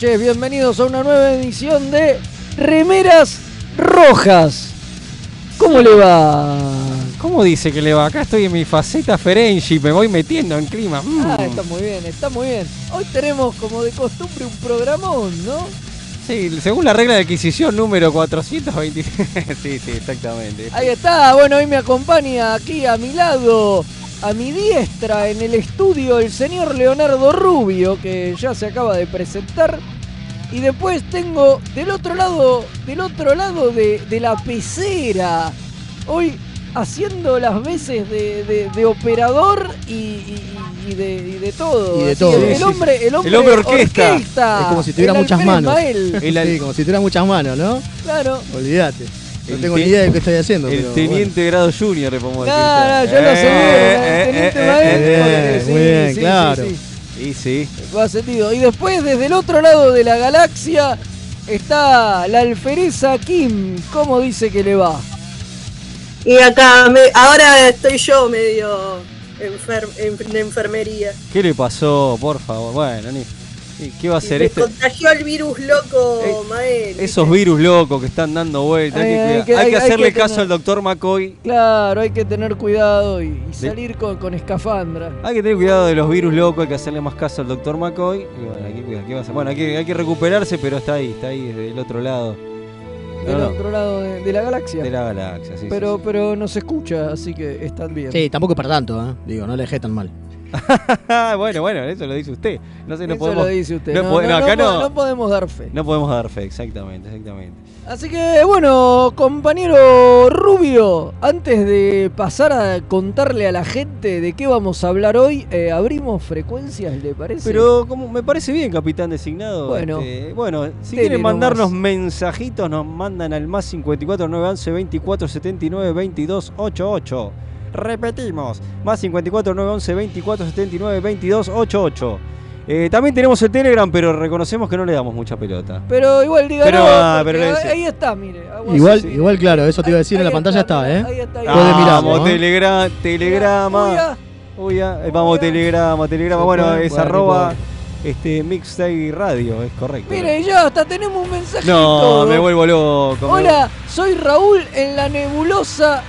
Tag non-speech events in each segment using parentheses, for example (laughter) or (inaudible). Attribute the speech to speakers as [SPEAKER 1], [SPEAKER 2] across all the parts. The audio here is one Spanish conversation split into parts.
[SPEAKER 1] noches, bienvenidos a una nueva edición de Remeras Rojas. ¿Cómo le va?
[SPEAKER 2] ¿Cómo dice que le va? Acá estoy en mi faceta Ferengi, me voy metiendo en clima. Mm.
[SPEAKER 1] Ah, está muy bien, está muy bien. Hoy tenemos como de costumbre un programón, ¿no?
[SPEAKER 2] Sí, según la regla de adquisición número 420. sí, sí, exactamente.
[SPEAKER 1] Ahí está, bueno, hoy me acompaña aquí a mi lado, a mi diestra en el estudio, el señor Leonardo Rubio, que ya se acaba de presentar. Y después tengo del otro lado, del otro lado de, de la pecera, hoy haciendo las veces de, de- de operador y, y- y de, y de todo.
[SPEAKER 3] Y de todo.
[SPEAKER 1] El,
[SPEAKER 3] Sí,
[SPEAKER 1] el
[SPEAKER 3] sí,
[SPEAKER 1] hombre, el hombre,
[SPEAKER 2] El hombre orquesta.
[SPEAKER 3] Es como si tuviera
[SPEAKER 1] el
[SPEAKER 3] muchas manos.
[SPEAKER 2] El,
[SPEAKER 3] Sí, como si tuviera muchas manos, ¿no?
[SPEAKER 1] claro.
[SPEAKER 3] Olvídate. No
[SPEAKER 2] El
[SPEAKER 3] tengo
[SPEAKER 2] te-
[SPEAKER 3] ni idea de qué estoy haciendo.
[SPEAKER 2] el
[SPEAKER 3] pero
[SPEAKER 2] teniente grado junior, le podemos decir.
[SPEAKER 1] Claro, yo lo sé,
[SPEAKER 2] eh,
[SPEAKER 1] teniente
[SPEAKER 2] eh, eh,
[SPEAKER 3] muy bien,
[SPEAKER 1] sí,
[SPEAKER 3] claro.
[SPEAKER 1] sí, sí.
[SPEAKER 2] Y sí.
[SPEAKER 1] Va sentido. Y después, desde el otro lado de la galaxia, está la alfereza Kim. ¿Cómo dice que le va?
[SPEAKER 4] Y acá, me- ahora estoy yo medio enfer- en, de enfermería.
[SPEAKER 2] ¿Qué le pasó? Por favor. Bueno, ni. ¿Y ¿Qué va a hacer este?
[SPEAKER 4] contagió el virus loco,
[SPEAKER 2] Eh,
[SPEAKER 4] Mael.
[SPEAKER 2] Esos virus locos que están dando vueltas. Hay,
[SPEAKER 1] Ay,
[SPEAKER 2] que,
[SPEAKER 1] hay
[SPEAKER 2] cuidar.
[SPEAKER 1] que-
[SPEAKER 2] Hay que
[SPEAKER 1] hay- hay
[SPEAKER 2] hacerle
[SPEAKER 1] que
[SPEAKER 2] caso
[SPEAKER 1] tener-
[SPEAKER 2] al doctor McCoy.
[SPEAKER 1] Claro, hay que tener cuidado y, y salir con, con escafandra.
[SPEAKER 2] Hay que tener cuidado de los virus locos, hay que hacerle más caso al doctor McCoy. Y bueno, hay que, cuidar, ¿qué va a hacer? Bueno, hay que, hay que recuperarse, pero está ahí, está ahí desde el otro lado. No,
[SPEAKER 1] Del
[SPEAKER 2] no,
[SPEAKER 1] otro lado de, de la galaxia.
[SPEAKER 2] de la galaxia, sí.
[SPEAKER 1] pero,
[SPEAKER 2] sí,
[SPEAKER 1] pero nos escucha, así que están bien.
[SPEAKER 3] Sí, tampoco es para tanto, ¿eh? Digo, no le dejé tan mal. (laughs)
[SPEAKER 2] bueno, bueno, eso lo dice usted. No sé, no
[SPEAKER 1] Eso
[SPEAKER 2] podemos.
[SPEAKER 1] lo dice usted.
[SPEAKER 2] no acá
[SPEAKER 1] podemos dar fe.
[SPEAKER 2] No podemos dar fe, exactamente, exactamente.
[SPEAKER 1] Así que bueno, compañero Rubio, antes de pasar a contarle a la gente de qué vamos a hablar hoy, eh, abrimos frecuencias, ¿le parece?
[SPEAKER 2] Pero como me parece bien, capitán designado.
[SPEAKER 1] Bueno.
[SPEAKER 2] este, bueno, si quieren mandarnos
[SPEAKER 1] nomás.
[SPEAKER 2] mensajitos, nos mandan al más 54 911 24 79 22 88. Repetimos, más 54 911 24 79 22 88. Eh, también tenemos el Telegram, pero reconocemos que no le damos mucha pelota.
[SPEAKER 1] Pero igual diga
[SPEAKER 2] Pero,
[SPEAKER 1] no,
[SPEAKER 2] ah, pero
[SPEAKER 1] ahí está, mire.
[SPEAKER 3] Igual,
[SPEAKER 1] así.
[SPEAKER 3] igual, claro, eso te iba a decir,
[SPEAKER 1] Ahí-
[SPEAKER 3] en la pantalla está, ¿eh?
[SPEAKER 1] Ahí está, ahí
[SPEAKER 3] mirar,
[SPEAKER 2] Vamos,
[SPEAKER 3] ¿no?
[SPEAKER 2] telegra-
[SPEAKER 1] Uy,
[SPEAKER 2] telegrama.
[SPEAKER 1] ah,
[SPEAKER 2] Uy, ah, eh, vamos,
[SPEAKER 1] Uy, ah.
[SPEAKER 2] telegrama, telegrama. Bueno,
[SPEAKER 3] puede,
[SPEAKER 2] es arroba este, Mixtape Radio, es correcto.
[SPEAKER 1] Mire, ya hasta tenemos un mensaje.
[SPEAKER 2] No, me vuelvo loco. me
[SPEAKER 1] Hola, soy Raúl en la nebulosa,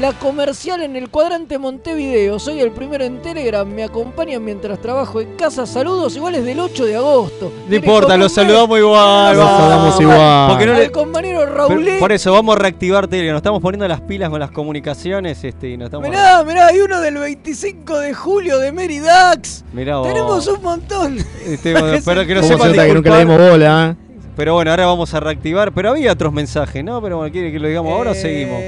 [SPEAKER 1] la comercial en el cuadrante Montevideo. Soy el primero en Telegram, me acompañan mientras trabajo en casa. Saludos iguales del 8 de agosto.
[SPEAKER 2] No importa, los saludamos igual.
[SPEAKER 1] Los
[SPEAKER 3] saludamos igual.
[SPEAKER 2] Porque no
[SPEAKER 1] Al
[SPEAKER 2] le-
[SPEAKER 1] compañero
[SPEAKER 2] pero
[SPEAKER 1] Raúl.
[SPEAKER 2] por eso vamos a reactivar Telegram. Nos estamos poniendo las pilas con las comunicaciones este, y nos estamos.
[SPEAKER 1] Mirá, mirá, hay uno del 25 de julio de Mary Dax.
[SPEAKER 2] Mirá vos.
[SPEAKER 1] Tenemos un montón.
[SPEAKER 2] Este, espero (laughs) que no
[SPEAKER 3] ¿Cómo
[SPEAKER 2] sepan
[SPEAKER 3] se nota que nunca le dimos bola, ¿eh?
[SPEAKER 2] Pero bueno, ahora vamos a reactivar. Pero había otros mensajes, ¿no? Pero bueno, ¿quiere que lo digamos ahora o seguimos?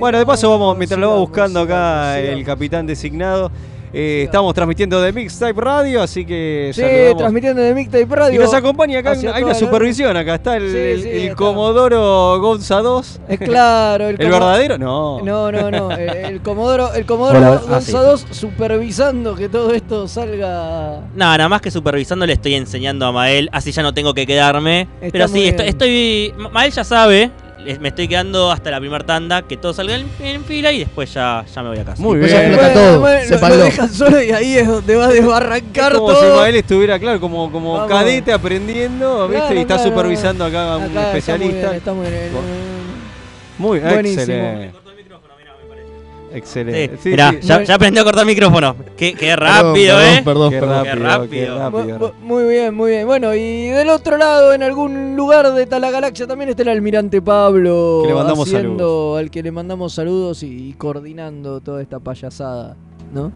[SPEAKER 1] Eh,
[SPEAKER 2] Bueno, de paso vamos, mientras lo va buscando acá el capitán designado. eh, estamos transmitiendo de Mixtape Radio, así que
[SPEAKER 1] Sí,
[SPEAKER 2] saludamos.
[SPEAKER 1] transmitiendo de Mixtape Radio.
[SPEAKER 2] Y nos acompaña acá, hay una supervisión acá, está el,
[SPEAKER 1] Sí,
[SPEAKER 2] el-
[SPEAKER 1] sí,
[SPEAKER 2] el
[SPEAKER 1] está.
[SPEAKER 2] Comodoro Gonza 2.
[SPEAKER 1] Es claro, el, (laughs)
[SPEAKER 2] ¿El verdadero? No.
[SPEAKER 1] No, no, no. (laughs) El, el Comodoro, el Comodoro
[SPEAKER 5] ah,
[SPEAKER 1] Gonza
[SPEAKER 5] sí.
[SPEAKER 1] 2 supervisando que todo esto salga.
[SPEAKER 5] No, nada más que supervisando le estoy enseñando a Mael, así ya no tengo que quedarme.
[SPEAKER 1] Está
[SPEAKER 5] Pero sí, estoy, estoy- Ma- Mael ya sabe, me estoy quedando hasta la primera tanda, que todo salga en, en fila y después ya, ya me voy a casa.
[SPEAKER 2] Muy
[SPEAKER 3] Después ya
[SPEAKER 2] bien.
[SPEAKER 3] explota todo,
[SPEAKER 1] bueno, lo, lo dejan solo y ahí es donde va a desbarrancar
[SPEAKER 2] Es como si
[SPEAKER 1] todo.
[SPEAKER 2] Mael estuviera, claro, como, como
[SPEAKER 1] Vamos.
[SPEAKER 2] cadete aprendiendo, ¿viste?
[SPEAKER 1] Claro,
[SPEAKER 2] y está
[SPEAKER 1] claro.
[SPEAKER 2] supervisando acá a un
[SPEAKER 1] Acá
[SPEAKER 2] especialista.
[SPEAKER 1] Está muy bien, está muy bien.
[SPEAKER 2] Muy
[SPEAKER 1] Buenísimo.
[SPEAKER 2] excelente. Excelente.
[SPEAKER 5] Sí,
[SPEAKER 2] Sí,
[SPEAKER 5] mirá,
[SPEAKER 2] sí.
[SPEAKER 5] ya, ya aprendió a cortar micrófono. Qué, qué rápido,
[SPEAKER 3] perdón,
[SPEAKER 5] ¿eh?
[SPEAKER 3] Perdón,
[SPEAKER 2] Qué
[SPEAKER 3] perdón.
[SPEAKER 2] rápido,
[SPEAKER 5] rápido.
[SPEAKER 2] qué rápido.
[SPEAKER 1] Muy bien, muy bien. Bueno, y del otro lado, en algún lugar de tal la galaxia, también está el almirante Pablo.
[SPEAKER 2] Que le mandamos
[SPEAKER 1] haciendo,
[SPEAKER 2] saludos.
[SPEAKER 1] Al que le mandamos saludos y, coordinando toda esta payasada, ¿no?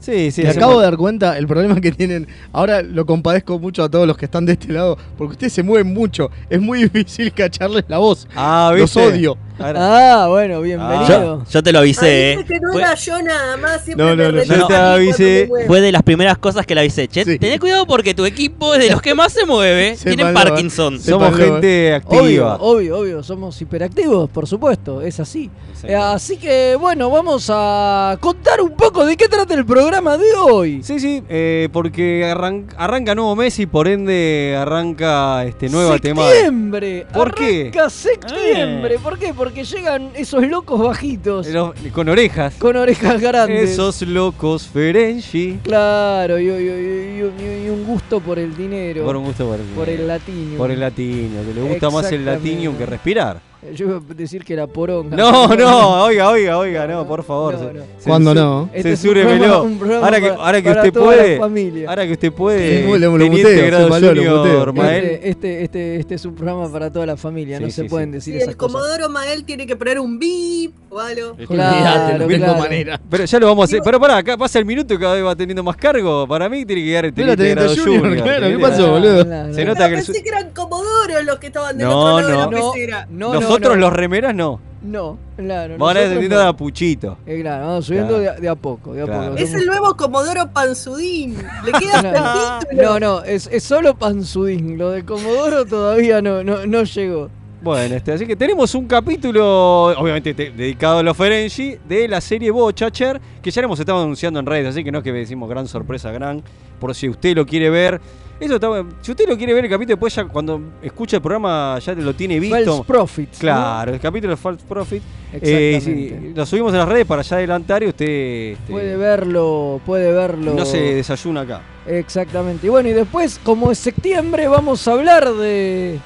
[SPEAKER 2] Sí, sí.
[SPEAKER 3] Me acabo de dar cuenta el problema que tienen. Ahora lo compadezco mucho a todos los que están de este lado, porque ustedes se mueven mucho. Es muy (laughs) difícil cacharles la voz.
[SPEAKER 2] Ah,
[SPEAKER 3] Los
[SPEAKER 2] ¿viste?
[SPEAKER 3] odio.
[SPEAKER 1] Ah, bueno, bienvenido.
[SPEAKER 5] Yo, yo te lo avisé,
[SPEAKER 4] Ay,
[SPEAKER 5] ¿eh?
[SPEAKER 4] que no
[SPEAKER 5] Fue-
[SPEAKER 4] era yo nada más, siempre
[SPEAKER 3] No, no,
[SPEAKER 2] yo te avisé.
[SPEAKER 5] Fue de las primeras cosas que le avisé. Che,
[SPEAKER 3] Sí.
[SPEAKER 5] tené cuidado porque tu equipo es de los que más se mueve.
[SPEAKER 3] Sépanlo,
[SPEAKER 5] Tienen
[SPEAKER 3] eh.
[SPEAKER 5] Parkinson.
[SPEAKER 2] Somos gente activa.
[SPEAKER 1] obvio, obvio, somos hiperactivos, por supuesto, es así. Eh, así que, bueno, vamos a contar un poco de qué trata el programa de hoy.
[SPEAKER 2] Sí, sí, eh, porque arran- arranca nuevo mes y por ende arranca este nueva temática.
[SPEAKER 1] Septiembre.
[SPEAKER 2] ¿Por qué?
[SPEAKER 1] Arranca septiembre. ¿Por qué? Porque llegan esos locos bajitos
[SPEAKER 2] Con orejas.
[SPEAKER 1] con orejas grandes.
[SPEAKER 2] Esos locos Ferengi.
[SPEAKER 1] Claro, y, y- y- un gusto por el dinero.
[SPEAKER 2] Por un gusto por el,
[SPEAKER 1] por el latino.
[SPEAKER 2] por el latino, que le gusta más el latino que respirar. (laughs)
[SPEAKER 1] Yo iba a decir que era poronga.
[SPEAKER 2] No, (laughs) no, oiga, oiga, oiga, no, por favor.
[SPEAKER 1] No, no.
[SPEAKER 3] ¿Cuándo no?
[SPEAKER 1] Este
[SPEAKER 2] Censúremelo. ahora que, ahora que
[SPEAKER 1] para
[SPEAKER 2] usted
[SPEAKER 1] toda la
[SPEAKER 2] puede.
[SPEAKER 1] familia.
[SPEAKER 2] Ahora que usted puede.
[SPEAKER 3] Sí, lo- lo
[SPEAKER 2] teniente
[SPEAKER 3] muteo,
[SPEAKER 2] grado
[SPEAKER 3] sépanlo, lo
[SPEAKER 2] junior,
[SPEAKER 3] muteo.
[SPEAKER 2] Mael.
[SPEAKER 1] Este, este, este, este es un programa para toda la familia,
[SPEAKER 2] Sí,
[SPEAKER 1] no
[SPEAKER 2] sí,
[SPEAKER 1] se
[SPEAKER 2] sí.
[SPEAKER 1] pueden
[SPEAKER 4] Sí,
[SPEAKER 1] decir esas
[SPEAKER 4] el
[SPEAKER 1] cosas.
[SPEAKER 4] Comodoro Mael tiene que poner un bip o algo.
[SPEAKER 1] Claro,
[SPEAKER 3] no tengo
[SPEAKER 1] claro.
[SPEAKER 3] manera.
[SPEAKER 2] Pero ya lo vamos a hacer. Pero pará, acá pasa el minuto y cada vez va teniendo más cargo. Para mí tiene que quedar el teniente grado
[SPEAKER 3] junior,
[SPEAKER 2] junior.
[SPEAKER 3] claro, ¿qué pasó, boludo?
[SPEAKER 2] Se nota
[SPEAKER 4] No,
[SPEAKER 2] que el
[SPEAKER 4] pensé que eran Comodoros los que estaban del otro lado de la
[SPEAKER 2] no.
[SPEAKER 4] pecera.
[SPEAKER 1] No, no,
[SPEAKER 2] Nosotros
[SPEAKER 1] no.
[SPEAKER 2] los remeras no.
[SPEAKER 1] No, claro.
[SPEAKER 2] Van a
[SPEAKER 1] no.
[SPEAKER 2] de a puchito.
[SPEAKER 1] Eh, claro, vamos subiendo
[SPEAKER 2] Claro.
[SPEAKER 1] de, a- de a poco, de a
[SPEAKER 2] Claro.
[SPEAKER 1] poco.
[SPEAKER 4] Es
[SPEAKER 1] Somos-
[SPEAKER 4] el nuevo Comodoro Panzudín. Le queda (laughs) hasta el título.
[SPEAKER 1] No, no, es, es solo Panzudín. Lo de Comodoro (laughs) todavía no, no, no llegó.
[SPEAKER 2] Bueno, este, así que tenemos un capítulo, obviamente te- dedicado a los Ferengi, de la serie Bochacher, que ya lo hemos estado anunciando en redes, así que no es que decimos gran sorpresa, gran, por si usted lo quiere ver. Eso está, si usted lo quiere ver el capítulo, después ya cuando escucha el programa ya lo tiene visto.
[SPEAKER 1] False Profits. ¿no?
[SPEAKER 2] Claro, el capítulo de False Profit. Eh,
[SPEAKER 1] Exactamente.
[SPEAKER 2] sí, lo subimos en las redes para ya adelantar y usted este,
[SPEAKER 1] Puede verlo, puede verlo.
[SPEAKER 2] no se desayuna acá.
[SPEAKER 1] Exactamente. Y bueno, y después, como es septiembre, vamos a hablar de,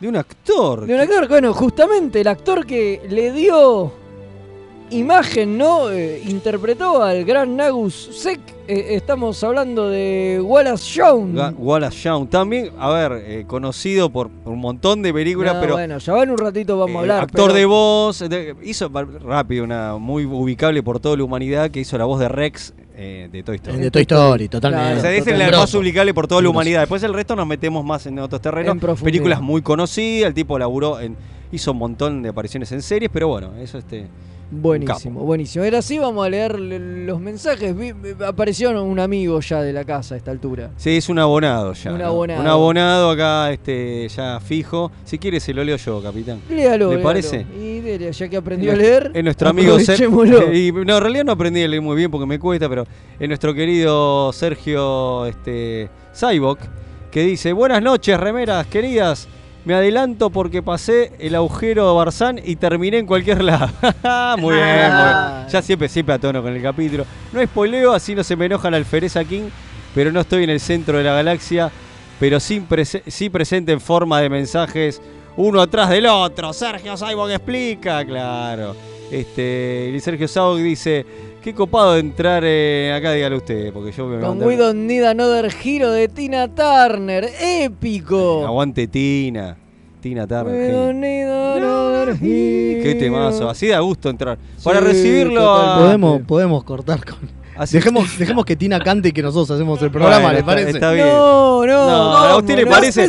[SPEAKER 2] De un actor.
[SPEAKER 1] de un actor. Bueno, justamente el actor que le dio imagen, ¿no? Eh, interpretó al gran Nagus Sek. Eh, estamos hablando de Wallace Shawn.
[SPEAKER 2] Ga- Wallace Shawn. También, a ver, eh, conocido por un montón de películas,
[SPEAKER 1] No,
[SPEAKER 2] pero
[SPEAKER 1] bueno, ya va en un ratito vamos a
[SPEAKER 2] Eh,
[SPEAKER 1] hablar.
[SPEAKER 2] actor
[SPEAKER 1] pero-
[SPEAKER 2] de voz, de- hizo rápido una muy ubicable por toda la humanidad que hizo la voz de Rex eh, de Toy Story.
[SPEAKER 3] De Toy Story, totalmente.
[SPEAKER 1] Claro,
[SPEAKER 2] o sea, es la más ubicable por toda la humanidad. Después el resto nos metemos más en otros terrenos.
[SPEAKER 1] En profundidad.
[SPEAKER 2] Películas muy conocidas, el tipo laburó en. hizo un montón de apariciones en series, pero bueno, eso este.
[SPEAKER 1] Buenísimo, buenísimo. Ahora sí vamos a leer los mensajes. Apareció un amigo ya de la casa a esta altura.
[SPEAKER 2] Sí, es un abonado ya.
[SPEAKER 1] Un
[SPEAKER 2] ¿no?
[SPEAKER 1] abonado.
[SPEAKER 2] Un abonado acá, este, ya fijo. Si quiere se lo leo yo, capitán.
[SPEAKER 1] Léalo,
[SPEAKER 2] ¿Le
[SPEAKER 1] léalo.
[SPEAKER 2] parece?
[SPEAKER 1] Y dele, ya que aprendió a leer.
[SPEAKER 2] Es nuestro amigo Ser-
[SPEAKER 1] aprovechémoslo. (laughs)
[SPEAKER 2] y, No, en realidad no aprendí a leer muy bien porque me cuesta, pero es nuestro querido Sergio este, Saibok, que dice: Buenas noches, remeras queridas. Me adelanto porque pasé el agujero de Barzán y terminé en cualquier lado. (laughs) muy bien, muy bien. Ya siempre, siempre a tono con el capítulo. No spoileo, así no se me enojan Alfereza King, pero no estoy en el centro de la galaxia, pero sí, prese- sí presente en forma de mensajes uno atrás del otro. Sergio Saibok explica, claro. Este, y Sergio Saibok dice, qué copado entrar eh, acá, dígalo usted, porque yo me
[SPEAKER 1] Con We Don't Need Another Hero de Tina Turner. ¡Épico!
[SPEAKER 2] Aguante Tina. Tina
[SPEAKER 1] We
[SPEAKER 2] Turner.
[SPEAKER 1] don't need another hero.
[SPEAKER 2] Qué temazo. Así da gusto entrar. Para
[SPEAKER 1] Sí,
[SPEAKER 2] recibirlo a-
[SPEAKER 1] totalmente.
[SPEAKER 3] Podemos, podemos cortar con.
[SPEAKER 2] Así-
[SPEAKER 3] Dejemos, (laughs) dejemos que Tina cante y que nosotros hacemos el programa,
[SPEAKER 2] Bueno,
[SPEAKER 3] ¿le
[SPEAKER 2] está-
[SPEAKER 3] parece?
[SPEAKER 2] está bien.
[SPEAKER 1] No, no.
[SPEAKER 2] No, ¿a usted le
[SPEAKER 1] ¿cómo
[SPEAKER 2] parece?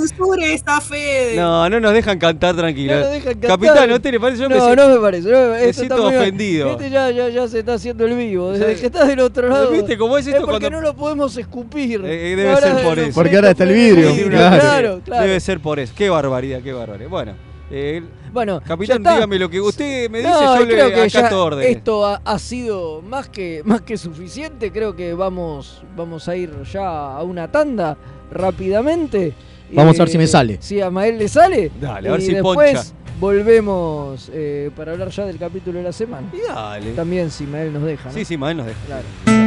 [SPEAKER 4] Fede.
[SPEAKER 2] No, no nos dejan cantar tranquilo.
[SPEAKER 1] No lo dejan cantar.
[SPEAKER 2] Capitán, ¿no te le parece? Yo me
[SPEAKER 1] No,
[SPEAKER 2] siento-
[SPEAKER 1] no me parece. No me,
[SPEAKER 2] me
[SPEAKER 1] esto
[SPEAKER 2] siento
[SPEAKER 1] está muy-
[SPEAKER 2] ofendido.
[SPEAKER 1] Este ya, ya, ya se está haciendo el vivo. Desde que estás del otro lado.
[SPEAKER 2] ¿Viste cómo es esto
[SPEAKER 1] porque
[SPEAKER 2] cuando-
[SPEAKER 1] no lo podemos escupir.
[SPEAKER 2] Eh, eh, debe
[SPEAKER 1] Ahora
[SPEAKER 2] ser por eso.
[SPEAKER 3] Porque ahora está el vidrio. Claro,
[SPEAKER 1] claro.
[SPEAKER 2] Debe ser por eso. Qué barbaridad, qué barbaridad. Bueno, eh,
[SPEAKER 1] Bueno,
[SPEAKER 2] capitán, dígame lo que usted me dice,
[SPEAKER 1] No,
[SPEAKER 2] yo le
[SPEAKER 1] creo que ya esto ha, ha sido más que, más que suficiente. Creo que vamos, vamos a ir ya a una tanda rápidamente.
[SPEAKER 3] Vamos a ver si me sale.
[SPEAKER 1] Si a Mael le sale.
[SPEAKER 2] Dale, a ver
[SPEAKER 1] y
[SPEAKER 2] si
[SPEAKER 1] después
[SPEAKER 2] poncha.
[SPEAKER 1] volvemos eh, para hablar ya del capítulo de la semana.
[SPEAKER 2] Y dale.
[SPEAKER 1] También si Mael nos deja. ¿no?
[SPEAKER 2] Sí, sí, Mael nos deja.
[SPEAKER 1] Claro.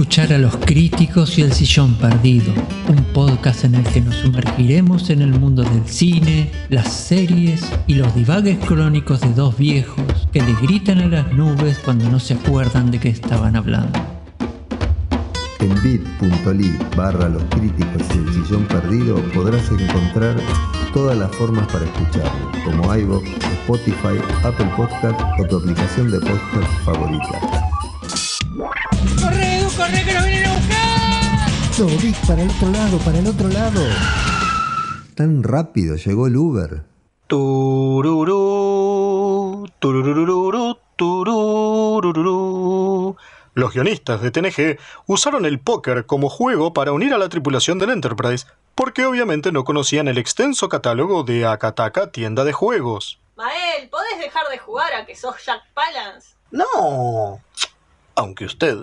[SPEAKER 6] escuchar a los críticos y el sillón perdido, un podcast en el que nos sumergiremos en el mundo del cine, las series y los divagues crónicos de dos viejos que le gritan a las nubes cuando no se acuerdan de qué estaban hablando.
[SPEAKER 7] En bit.ly barra los críticos y el sillón perdido podrás encontrar todas las formas para escucharlo, como iVoox, Spotify, Apple Podcast o tu aplicación de podcast favorita.
[SPEAKER 8] ¡Corre, Edu, corre, que nos vienen a buscar!
[SPEAKER 7] No, Vic, para el otro lado, para el otro lado. Tan rápido llegó el Uber.
[SPEAKER 9] Tururú, tururururu, tururururu. Los guionistas de TNG usaron el póker como juego para unir a la tripulación del Enterprise, porque obviamente no conocían el extenso catálogo de Akataka tienda de juegos.
[SPEAKER 4] Mael, ¿podés dejar de jugar a que sos Jack Palance?
[SPEAKER 9] No, aunque usted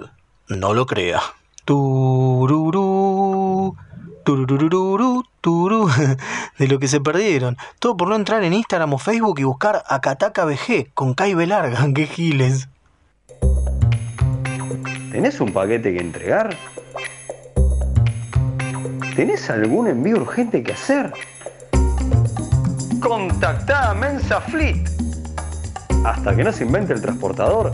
[SPEAKER 9] no lo crea. Tururú, tururururu, turú, (laughs) de lo que se perdieron. Todo por no entrar en Instagram o Facebook y buscar Akataka BG con Kai Larga, (laughs) qué giles.
[SPEAKER 2] ¿Tenés un paquete que entregar? ¿Tenés algún envío urgente que hacer? Contactá a Mensa Fleet. Hasta que no se invente el transportador,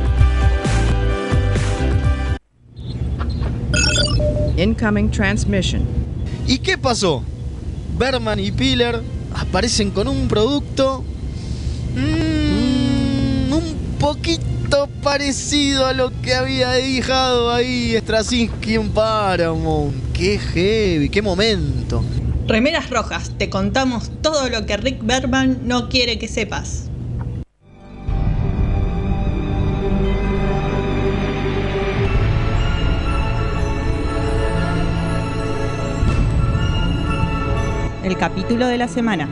[SPEAKER 10] Incoming transmission.
[SPEAKER 11] ¿Y qué pasó? Berman y Piller aparecen con un producto mm, un poquito parecido a lo que había dejado ahí Straczynski en Paramount. Qué heavy, qué momento.
[SPEAKER 12] Remeras rojas, te contamos todo lo que Rick Berman no quiere que sepas. Capítulo de la semana.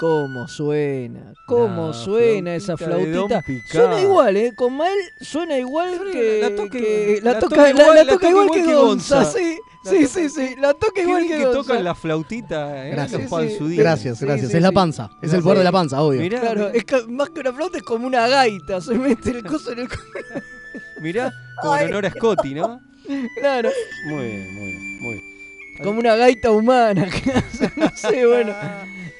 [SPEAKER 1] Cómo suena, cómo suena esa
[SPEAKER 2] flautita.
[SPEAKER 1] Suena igual, ¿eh? Con Mael suena igual que.
[SPEAKER 2] la toca-
[SPEAKER 1] que- la
[SPEAKER 2] la
[SPEAKER 1] toca,
[SPEAKER 2] toca
[SPEAKER 1] la-
[SPEAKER 2] igual-
[SPEAKER 1] la
[SPEAKER 2] la
[SPEAKER 1] toca
[SPEAKER 2] toca
[SPEAKER 1] igual
[SPEAKER 2] igual
[SPEAKER 1] que
[SPEAKER 2] que
[SPEAKER 1] Gonza,
[SPEAKER 2] Gonza.
[SPEAKER 1] sí.
[SPEAKER 2] La
[SPEAKER 1] Sí, sí, sí. La toca igual que
[SPEAKER 2] que
[SPEAKER 1] Gonza.
[SPEAKER 2] tocan la flautita, ¿eh?
[SPEAKER 11] Gracias. Gracias,
[SPEAKER 1] Sí,
[SPEAKER 11] gracias.
[SPEAKER 1] sí,
[SPEAKER 11] es la
[SPEAKER 1] sí.
[SPEAKER 11] panza. Es el poder de la panza, obvio.
[SPEAKER 2] Mirá,
[SPEAKER 1] Claro, es que más que una flauta es como una gaita. Se mete el coso en el.
[SPEAKER 2] mirá, (laughs) como en honor a Scotty, ¿no?
[SPEAKER 1] Claro.
[SPEAKER 2] Muy bien, muy bien, muy bien.
[SPEAKER 1] Como una gaita humana. (laughs) no sé, bueno.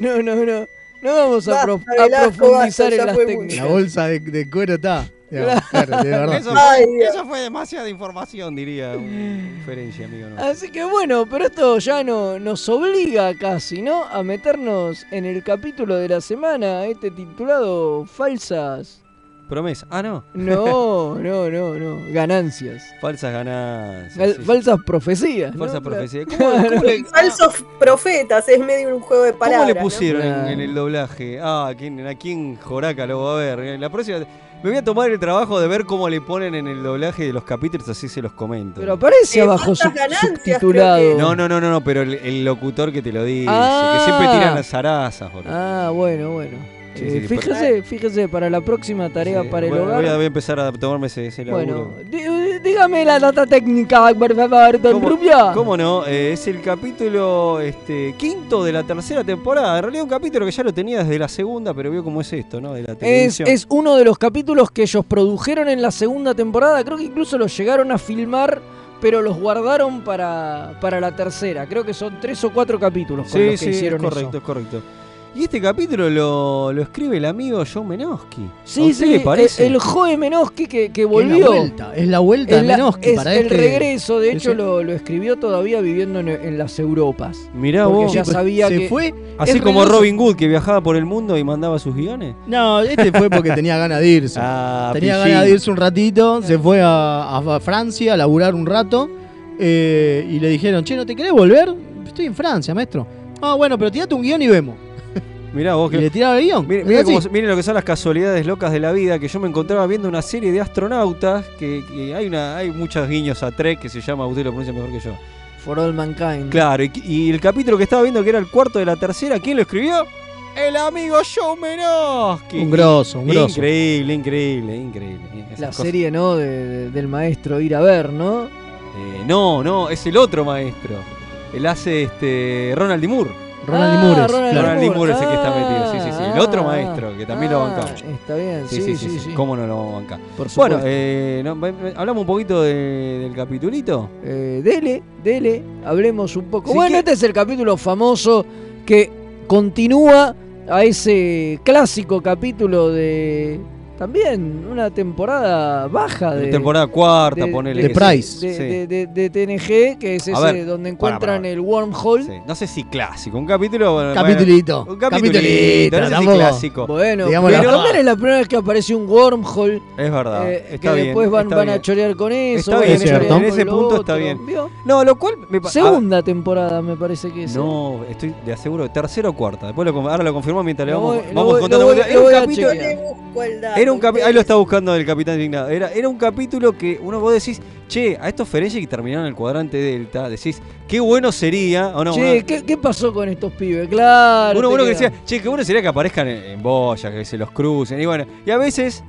[SPEAKER 1] No, no, no. No vamos a, profundizar en las técnicas.
[SPEAKER 11] La bolsa de, de cuero está. Claro, de verdad.
[SPEAKER 2] Eso, (laughs)
[SPEAKER 4] Ay,
[SPEAKER 2] eso fue demasiada información, diría un diferencia, amigo. ¿no?
[SPEAKER 1] Así que bueno, pero esto ya no, nos obliga casi, ¿no? A meternos en el capítulo de la semana, este titulado Falsas.
[SPEAKER 2] Promesa. Ah, no.
[SPEAKER 1] No, no, no, no. Ganancias.
[SPEAKER 2] Falsas ganancias. Sí.
[SPEAKER 1] Falsas profecías.
[SPEAKER 2] Falsas profecías. (laughs) ¿Cómo, cómo le,
[SPEAKER 4] Falsos profetas, es medio un juego de
[SPEAKER 2] cómo
[SPEAKER 4] palabras.
[SPEAKER 2] le
[SPEAKER 4] ¿no?
[SPEAKER 2] pusieron en, el doblaje? Ah, aquí en, aquí en Joraca lo voy a ver. La próxima. Me voy a tomar el trabajo de ver cómo le ponen en el doblaje de los capítulos, así se los comento.
[SPEAKER 1] Pero aparece
[SPEAKER 4] Eh,
[SPEAKER 1] abajo sub- subtitulado.
[SPEAKER 2] No, no, no, no, no, pero el, el locutor que te lo dice,
[SPEAKER 1] Ah.
[SPEAKER 2] que siempre tiran las zarazas, boludo.
[SPEAKER 1] Ah, bueno, bueno.
[SPEAKER 2] Sí,
[SPEAKER 1] Eh,
[SPEAKER 2] sí,
[SPEAKER 1] fíjese, fíjese, para la próxima tarea
[SPEAKER 2] Sí,
[SPEAKER 1] para el hogar.
[SPEAKER 2] voy a, voy a empezar a tomarme ese, ese laburo.
[SPEAKER 1] Bueno, dí- dígame la data técnica, por favor, don
[SPEAKER 2] ¿Cómo,
[SPEAKER 1] Rubio.
[SPEAKER 2] cómo no? Eh, es el capítulo este, quinto de la tercera temporada. En realidad un capítulo que ya lo tenía desde la segunda, pero vio cómo es esto, ¿no? De la
[SPEAKER 1] Es, es uno de los capítulos que ellos produjeron en la segunda temporada. Creo que incluso los llegaron a filmar, pero los guardaron para, para la tercera. Creo que son tres o cuatro capítulos con
[SPEAKER 2] Sí,
[SPEAKER 1] los que
[SPEAKER 2] sí, es
[SPEAKER 1] hicieron
[SPEAKER 2] correcto,
[SPEAKER 1] eso.
[SPEAKER 2] es correcto. Y este capítulo lo, lo escribe el amigo John Menosky. ¿A
[SPEAKER 1] Sí,
[SPEAKER 2] usted
[SPEAKER 1] sí,
[SPEAKER 2] le parece?
[SPEAKER 1] el Joe Menosky que, que
[SPEAKER 11] Es la
[SPEAKER 1] volvió.
[SPEAKER 11] vuelta, es la vuelta
[SPEAKER 1] Es
[SPEAKER 11] de
[SPEAKER 1] la-
[SPEAKER 11] Menosky
[SPEAKER 1] es
[SPEAKER 11] para
[SPEAKER 1] el
[SPEAKER 11] este.
[SPEAKER 1] regreso, de hecho lo, lo escribió todavía viviendo en, en las Europas.
[SPEAKER 2] Mirá
[SPEAKER 1] porque
[SPEAKER 2] vos.
[SPEAKER 1] ya sabía
[SPEAKER 11] se
[SPEAKER 1] que
[SPEAKER 11] fue.
[SPEAKER 2] Así
[SPEAKER 11] es
[SPEAKER 2] como
[SPEAKER 11] regreso-
[SPEAKER 2] Robin Hood que viajaba por el mundo y mandaba sus guiones.
[SPEAKER 11] No, este fue porque tenía ganas de irse. (laughs)
[SPEAKER 2] Ah,
[SPEAKER 11] tenía ganas de irse un ratito, se fue a, a Francia a laburar un rato eh, y le dijeron, che, ¿no te querés volver? Estoy en Francia, maestro. Ah, bueno, pero tirate un guion y vemos.
[SPEAKER 2] Mirá vos
[SPEAKER 11] Y
[SPEAKER 2] que.
[SPEAKER 11] le tiraron el guion.
[SPEAKER 2] Miren, miren miren lo que son las casualidades locas de la vida, que yo me encontraba viendo una serie de astronautas, que, que hay una hay muchos guiños a Trek que se llama, usted lo pronuncia mejor que yo.
[SPEAKER 1] For All Mankind.
[SPEAKER 2] Claro, y, y el capítulo que estaba viendo, que era el cuarto de la tercera, ¿quién lo escribió? El amigo Joe Menosky.
[SPEAKER 11] Un grosso, un grosso.
[SPEAKER 2] Increíble, increíble, increíble. Esas
[SPEAKER 1] La
[SPEAKER 2] cosas.
[SPEAKER 1] serie, ¿no? De- de- del maestro ir a ver, ¿no?
[SPEAKER 2] Eh, no, no, es el otro maestro. Él hace este Ronald D. Moore.
[SPEAKER 11] Ronald
[SPEAKER 1] Ah,
[SPEAKER 11] D. Moore es,
[SPEAKER 1] Ronald
[SPEAKER 11] claro.
[SPEAKER 2] Es el que está metido, sí, sí, sí. El otro
[SPEAKER 1] Ah,
[SPEAKER 2] maestro, que también lo
[SPEAKER 1] ah,
[SPEAKER 2] bancamos.
[SPEAKER 1] Está bien, sí, sí, sí.
[SPEAKER 2] ¿Cómo no lo vamos a bancar?
[SPEAKER 1] Por supuesto.
[SPEAKER 2] Bueno, eh, no, hablamos un poquito de- del capitulito.
[SPEAKER 1] Eh, dele, dele, hablemos un poco.
[SPEAKER 2] Si
[SPEAKER 1] bueno,
[SPEAKER 2] que-
[SPEAKER 1] este es el capítulo famoso que continúa a ese clásico capítulo de también una temporada baja de
[SPEAKER 2] temporada cuarta,
[SPEAKER 1] de,
[SPEAKER 2] ponele.
[SPEAKER 11] de
[SPEAKER 2] que
[SPEAKER 11] Price.
[SPEAKER 1] de,
[SPEAKER 2] Sí.
[SPEAKER 1] de- de- de TNG, que es
[SPEAKER 2] A
[SPEAKER 1] ese
[SPEAKER 2] ver,
[SPEAKER 1] donde
[SPEAKER 2] para,
[SPEAKER 1] encuentran
[SPEAKER 2] para.
[SPEAKER 1] el wormhole.
[SPEAKER 2] Sí, No sé si clásico, un capítulo. bueno,
[SPEAKER 11] Capitulito.
[SPEAKER 2] un capitulito,
[SPEAKER 11] Capitulito,
[SPEAKER 2] no sé si clásico.
[SPEAKER 1] Bueno,
[SPEAKER 11] Digamos
[SPEAKER 1] pero también es la primera vez que aparece un wormhole.
[SPEAKER 2] Es verdad.
[SPEAKER 1] eh,
[SPEAKER 2] está
[SPEAKER 1] que
[SPEAKER 2] bien,
[SPEAKER 1] después van,
[SPEAKER 2] está
[SPEAKER 1] van a
[SPEAKER 2] bien.
[SPEAKER 1] chorear con eso.
[SPEAKER 2] Está
[SPEAKER 1] a
[SPEAKER 2] bien,
[SPEAKER 11] es cierto.
[SPEAKER 2] en ese punto
[SPEAKER 1] otro,
[SPEAKER 2] está bien.
[SPEAKER 1] ¿vio?
[SPEAKER 2] No, lo cual me
[SPEAKER 1] Segunda temporada me parece que es. ¿eh?
[SPEAKER 2] No, estoy de aseguro, tercera o cuarta. Después lo, ahora lo confirmamos mientras le
[SPEAKER 1] Lo
[SPEAKER 2] vamos, vamos contando. Era un
[SPEAKER 1] a
[SPEAKER 2] capítulo-. Era un ahí lo está buscando el capitán indignado. Era, era un capítulo que uno vos decís, che, a estos Ferengi que terminaron el cuadrante delta, decís, qué bueno sería. O no,
[SPEAKER 1] che,
[SPEAKER 2] uno-
[SPEAKER 1] ¿qué, qué pasó con estos pibes? Claro.
[SPEAKER 2] uno, uno que decía, che, qué bueno sería que aparezcan en, en boyas, que se los crucen. Y bueno, y a veces.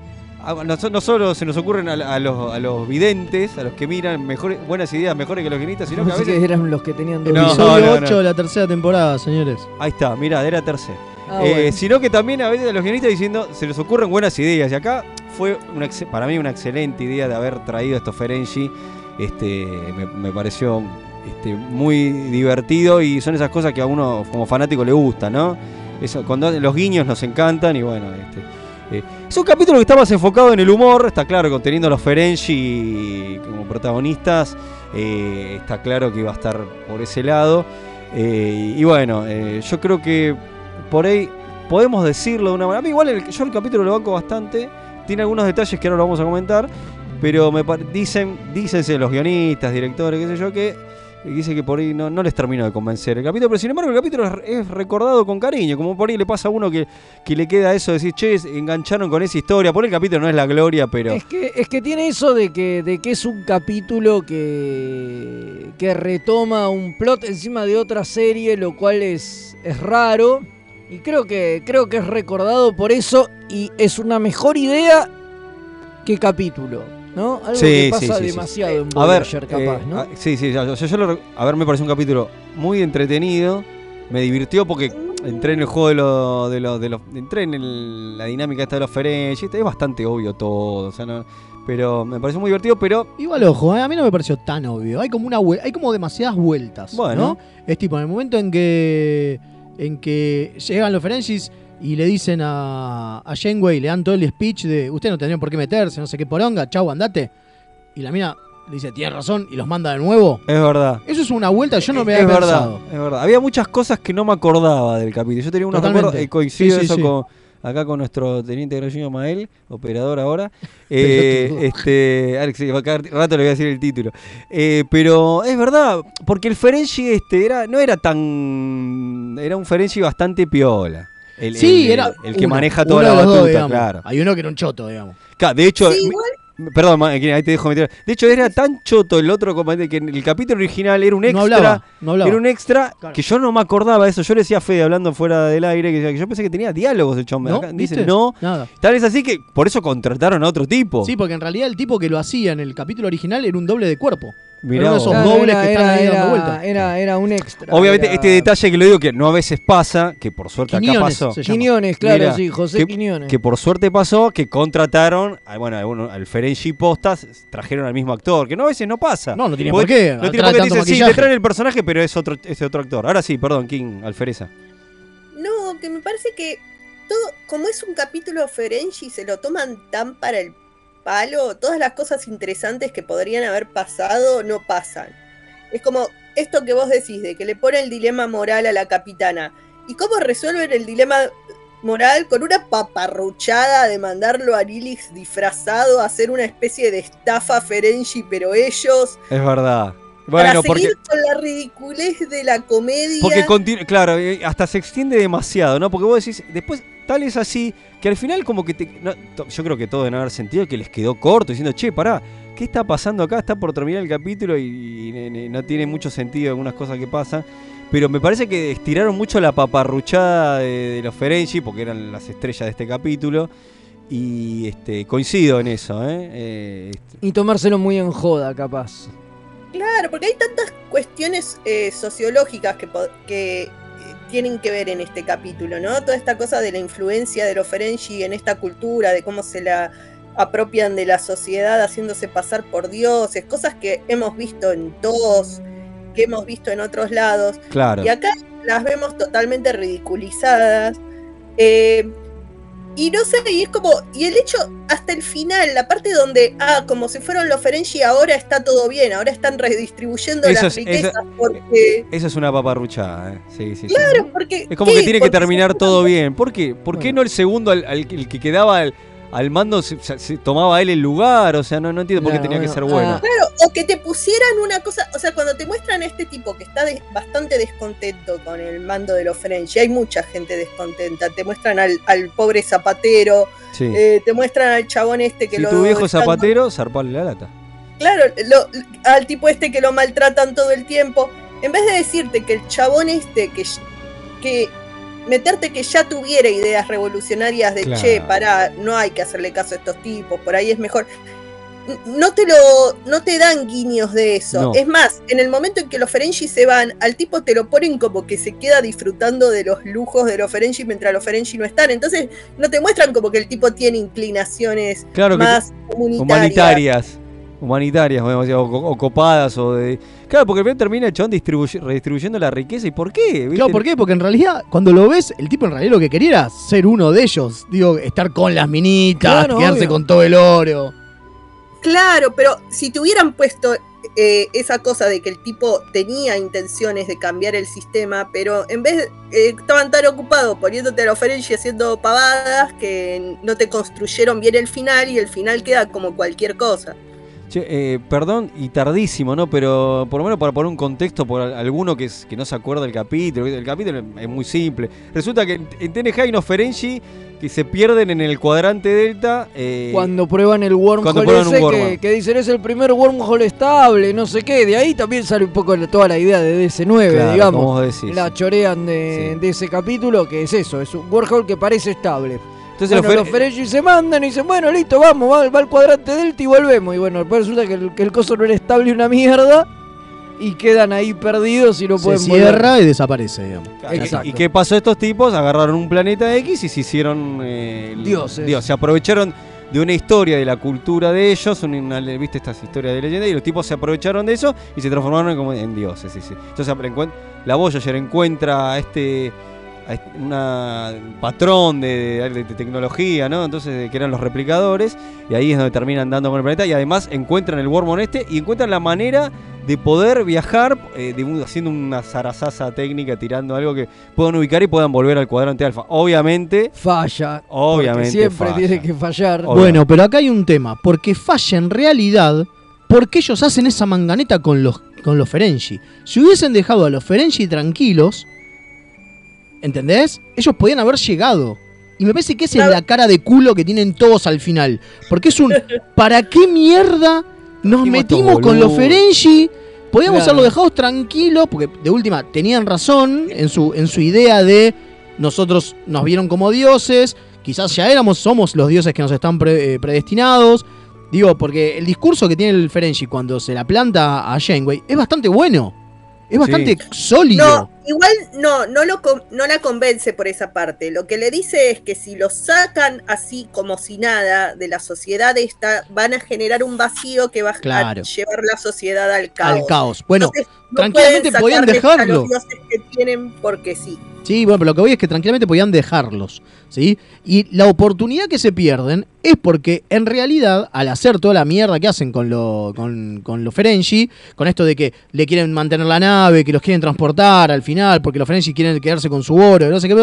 [SPEAKER 2] a- No, no solo se nos ocurren a, a los, a los videntes, a los que miran mejores, buenas ideas mejores que los guionistas, sino que a veces.
[SPEAKER 1] que eran los que tenían dos
[SPEAKER 2] No,
[SPEAKER 11] Episodio
[SPEAKER 2] no,
[SPEAKER 11] 8
[SPEAKER 2] no.
[SPEAKER 11] de la tercera temporada, señores.
[SPEAKER 2] Ahí está, mira, era tercera.
[SPEAKER 1] Ah,
[SPEAKER 2] Eh,
[SPEAKER 1] bueno.
[SPEAKER 2] Sino que también a veces a los guionistas diciendo, se les ocurren buenas ideas. Y acá fue una para mí una excelente idea de haber traído a estos Ferengi. Este, me, me pareció este, muy divertido y son esas cosas que a uno como fanático le gusta, ¿no? Eso, cuando los guiños nos encantan y bueno, este, eh, es un capítulo que está más enfocado en el humor, está claro, conteniendo a los Ferengi como protagonistas, eh, está claro que iba a estar por ese lado. Eh, y bueno, yo creo que por ahí podemos decirlo de una manera. A mí igual yo el capítulo lo banco bastante, tiene algunos detalles que ahora lo vamos a comentar, pero me dicen, dícense los guionistas, directores, qué sé yo, que dice que por ahí no, no les termino de convencer el capítulo, pero sin embargo el capítulo es, recordado con cariño, como por ahí le pasa a uno que, que le queda eso de decir, che, engancharon con esa historia, por el capítulo no es la gloria, pero...
[SPEAKER 1] Es que, es que tiene eso de que, de que es un capítulo que, que retoma un plot encima de otra serie, lo cual es, es raro. Y creo que, creo que es recordado por eso y es una mejor idea que capítulo, ¿no? Algo que pasa demasiado en
[SPEAKER 2] A ver,
[SPEAKER 1] Voyager, capaz,
[SPEAKER 2] eh,
[SPEAKER 1] ¿no?
[SPEAKER 2] a- sí, sí, yo, yo- lo a ver, me pareció un capítulo muy entretenido, me divirtió porque entré en el juego de los, de los, de los entré en el- la dinámica esta de los Ferengi, es bastante obvio todo, o sea, no- pero me pareció muy divertido, pero
[SPEAKER 11] Igual, ojo, eh, a mí no me pareció tan obvio. Hay como una hay como demasiadas vueltas.
[SPEAKER 2] Bueno.
[SPEAKER 11] ¿no? Es tipo, en el momento en que en que llegan los Ferengis y le dicen a, a Janeway, le dan todo el speech de usted no tendría por qué meterse, no sé qué poronga, chau, andate. Y la mina le dice, tiene razón, y los manda de nuevo.
[SPEAKER 2] es verdad.
[SPEAKER 11] Eso es una vuelta yo no me
[SPEAKER 2] es
[SPEAKER 11] había
[SPEAKER 2] verdad,
[SPEAKER 11] pensado.
[SPEAKER 2] es verdad. Había muchas cosas que no me acordaba del capítulo. Yo tenía unos recuerdos, eh, coincido
[SPEAKER 11] Sí, sí,
[SPEAKER 2] eso
[SPEAKER 11] sí.
[SPEAKER 2] con acá con nuestro teniente Grollino Mael, operador ahora. (laughs) Eh, este, Alex, cada rato le voy a decir el título. Eh, pero es verdad, porque el Ferengi este era, no era tan. Era un Ferengi bastante piola. El,
[SPEAKER 11] Sí,
[SPEAKER 2] el-
[SPEAKER 11] era
[SPEAKER 2] el que
[SPEAKER 11] uno,
[SPEAKER 2] maneja toda la
[SPEAKER 11] dos,
[SPEAKER 2] batuta, claro.
[SPEAKER 11] Hay uno que era un choto, digamos.
[SPEAKER 2] Claro, de hecho,
[SPEAKER 11] Sí,
[SPEAKER 2] Perdón, ahí te dejo meter. De hecho, era tan choto el otro comandante que en el capítulo original era un extra.
[SPEAKER 11] hablaba, no hablaba.
[SPEAKER 2] Era un extra que yo no me acordaba de eso. Yo le decía a Fede hablando fuera del aire que, yo pensé que tenía diálogos el chombe.
[SPEAKER 11] ¿No?
[SPEAKER 2] Dicen no.
[SPEAKER 11] Nada.
[SPEAKER 2] Tal vez así que por eso contrataron a otro tipo.
[SPEAKER 11] Sí, porque en realidad el tipo que lo hacía en el capítulo original era un doble de cuerpo.
[SPEAKER 2] Mirá
[SPEAKER 11] uno de esos dobles que están
[SPEAKER 1] era-
[SPEAKER 11] ahí dando vueltas.
[SPEAKER 1] era- era un extra.
[SPEAKER 2] Obviamente,
[SPEAKER 1] era-
[SPEAKER 2] este detalle que lo digo que no a veces pasa, que por suerte acá pasó.
[SPEAKER 1] Quiñones, claro, sí, José
[SPEAKER 2] que,
[SPEAKER 1] Quiñones.
[SPEAKER 2] Que por suerte pasó que contrataron, a- bueno, a uno- al Ferengi Postas, trajeron al mismo actor, que no a veces no pasa.
[SPEAKER 11] No, no tiene
[SPEAKER 2] Porque-
[SPEAKER 11] por qué,
[SPEAKER 2] No tiene por qué, dicen, sí, te traen el personaje, pero es otro, es otro actor. Ahora sí, perdón, King Alfereza.
[SPEAKER 4] No, que me parece que todo, como es un capítulo Ferengi, se lo toman tan para el palo, todas las cosas interesantes que podrían haber pasado no pasan. Es como esto que vos decís, de que le pone el dilema moral a la capitana. ¿Y cómo resuelven el dilema moral con una paparruchada de mandarlo a Lilith disfrazado a hacer una especie de estafa Ferengi, pero ellos...
[SPEAKER 2] Es verdad.
[SPEAKER 4] para
[SPEAKER 2] porque,
[SPEAKER 4] seguir con la ridiculez de la comedia.
[SPEAKER 2] porque claro, eh, hasta se extiende demasiado, ¿no? Porque vos decís, después tal es así, que al final como que te... no, to- yo creo que todo deben haber sentido que les quedó corto, diciendo, che, pará, ¿qué está pasando acá? Está por terminar el capítulo y, no tiene mucho sentido algunas cosas que pasan. Pero me parece que estiraron mucho la paparruchada de, de los Ferengi, porque eran las estrellas de este capítulo. Y este, coincido en eso, ¿eh? Eh, este,
[SPEAKER 1] Y tomárselo muy en joda, capaz.
[SPEAKER 4] Claro, porque hay tantas cuestiones eh, sociológicas que, que tienen que ver en este capítulo, ¿no? Toda esta cosa de la influencia de los Ferengi en esta cultura, de cómo se la apropian de la sociedad haciéndose pasar por dioses, cosas que hemos visto en todos, que hemos visto en otros lados.
[SPEAKER 2] Claro.
[SPEAKER 4] Y acá las vemos totalmente ridiculizadas. Eh, y no sé, y es como, y el hecho hasta el final, la parte donde, ah, como se fueron los Ferengi, ahora está todo bien, ahora están redistribuyendo
[SPEAKER 2] Eso
[SPEAKER 4] las
[SPEAKER 2] es-
[SPEAKER 4] riquezas porque...
[SPEAKER 2] Eso es una paparruchada, ¿eh? Sí, sí, sí.
[SPEAKER 4] Claro, porque...
[SPEAKER 2] Es como
[SPEAKER 4] ¿qué?
[SPEAKER 2] que tiene que terminar todo bien. ¿Por qué? ¿Por qué no el segundo, al, al- el que quedaba al, al mando, se, se- se tomaba él el lugar? O sea, no, no entiendo por qué tenía que ser
[SPEAKER 1] bueno, ah,
[SPEAKER 4] Claro, o que te pusieran una cosa, o sea, cuando te muestran a este tipo que está bastante descontento con el mando de los Ferengi, hay mucha gente descontenta, te muestran al, al pobre zapatero,
[SPEAKER 2] Sí.
[SPEAKER 4] eh, te muestran al chabón este que
[SPEAKER 2] si
[SPEAKER 4] lo...
[SPEAKER 2] tu viejo
[SPEAKER 4] están-
[SPEAKER 2] zapatero, zarpale la lata.
[SPEAKER 4] Claro, lo- al tipo este que lo maltratan todo el tiempo, en vez de decirte que el chabón este que, que meterte que ya tuviera ideas revolucionarias de
[SPEAKER 2] Claro.
[SPEAKER 4] che, pará, no hay que hacerle caso a estos tipos, por ahí es mejor. No te lo, no te dan guiños de eso.
[SPEAKER 2] No.
[SPEAKER 4] Es más, en el momento en que los Ferengi se van, al tipo te lo ponen como que se queda disfrutando de los lujos de los Ferengi mientras los Ferengi no están. Entonces, no te muestran como que el tipo tiene inclinaciones
[SPEAKER 2] Claro que
[SPEAKER 4] más comunitarias.
[SPEAKER 2] Humanitarias. Humanitarias, decir, o, o copadas, o de. Claro, porque al final termina el chabón distribuy- redistribuyendo la riqueza. ¿Y por qué? ¿Viste?
[SPEAKER 11] Claro, ¿por qué? Porque en realidad, cuando lo ves, el tipo en realidad lo que quería era ser uno de ellos. Digo, estar con las minitas,
[SPEAKER 4] Claro,
[SPEAKER 11] quedarse
[SPEAKER 4] obvio.
[SPEAKER 11] con todo el oro.
[SPEAKER 4] Claro, pero si te hubieran puesto eh, esa cosa de que el tipo tenía intenciones de cambiar el sistema, pero en vez eh, estaban tan ocupados poniéndote a los Ferengi haciendo pavadas que no te construyeron bien el final y el final queda como cualquier cosa.
[SPEAKER 2] Che, eh, perdón y tardísimo, ¿no? Pero por lo menos para poner un contexto por al- alguno que, es- que no se acuerda del capítulo. El capítulo es muy simple. Resulta que en, TNG hay unos Ferengi que se pierden en el cuadrante delta. eh,
[SPEAKER 1] Cuando prueban el wormhole
[SPEAKER 2] prueban
[SPEAKER 1] ese
[SPEAKER 2] wormhole.
[SPEAKER 1] que, que dicen es el primer wormhole estable, no sé qué. De ahí también sale un poco toda la idea de DC9,
[SPEAKER 2] Claro,
[SPEAKER 1] digamos.
[SPEAKER 2] decís.
[SPEAKER 1] La chorean de, de ese capítulo, que es eso, es un wormhole que parece estable.
[SPEAKER 2] Entonces
[SPEAKER 1] bueno,
[SPEAKER 2] los
[SPEAKER 1] los,
[SPEAKER 2] Fer-
[SPEAKER 1] Ferengi se mandan y dicen, bueno, listo, vamos, va, va al cuadrante delta y volvemos. Y bueno, después resulta que el, que el coso no era estable una mierda y quedan ahí perdidos y no
[SPEAKER 11] Se
[SPEAKER 1] pueden
[SPEAKER 11] cierra y desaparece, digamos.
[SPEAKER 1] Exacto.
[SPEAKER 2] ¿Y qué pasó estos tipos? Agarraron un planeta X y se hicieron eh, el-
[SPEAKER 1] Dioses.
[SPEAKER 2] Dios, se aprovecharon de una historia de la cultura de ellos, una, viste estas historias de leyenda, y los tipos se aprovecharon de eso y se transformaron como en dioses. sí, sí. Entonces la Voyager encuentra a este- una un patrón de, de- de tecnología, ¿no? Entonces que eran los replicadores y ahí es donde terminan dando con el planeta y además encuentran el wormhole este y encuentran la manera de poder viajar eh, de haciendo una zarazaza técnica tirando algo que puedan ubicar y puedan volver al cuadrante alfa. Obviamente
[SPEAKER 1] Falla.
[SPEAKER 2] Obviamente
[SPEAKER 1] siempre
[SPEAKER 2] falla.
[SPEAKER 1] tiene que fallar.
[SPEAKER 11] Bueno, pero acá hay un tema. Porque falla en realidad porque ellos hacen esa manganeta con los, con los Ferengi. Si hubiesen dejado a los Ferengi tranquilos, ¿entendés? Ellos podían haber llegado. Y me parece que esa es la cara de culo que tienen todos al final. Porque es un. ¿Para qué mierda nos metimos con los. Ferengi? Podíamos
[SPEAKER 1] Claro.
[SPEAKER 11] haberlo dejado tranquilos, porque de última tenían razón en su, en su idea de nosotros nos vieron como dioses, quizás ya éramos, somos los dioses que nos están pre- eh, predestinados. Digo, porque el discurso que tiene el Ferengi cuando se la planta a Janeway es bastante bueno. Es bastante sólido.
[SPEAKER 4] No, igual no, no, lo con- no la convence por esa parte. Lo que le dice es que si lo sacan así como si nada de la sociedad esta, van a generar un vacío que va a llevar la sociedad al caos.
[SPEAKER 11] Al caos. Bueno,
[SPEAKER 4] Entonces, no
[SPEAKER 11] tranquilamente
[SPEAKER 4] pueden
[SPEAKER 11] podían
[SPEAKER 4] a
[SPEAKER 11] dejarlo.
[SPEAKER 4] los dioses que tienen porque sí.
[SPEAKER 11] Sí, bueno, pero lo que voy es que tranquilamente podían dejarlos, ¿sí? Y la oportunidad que se pierden es porque en realidad, al hacer toda la mierda que hacen con lo, con, con los Ferengi, con esto de que le quieren mantener la nave, que los quieren transportar al final, porque los Ferengi quieren quedarse con su oro, no sé qué.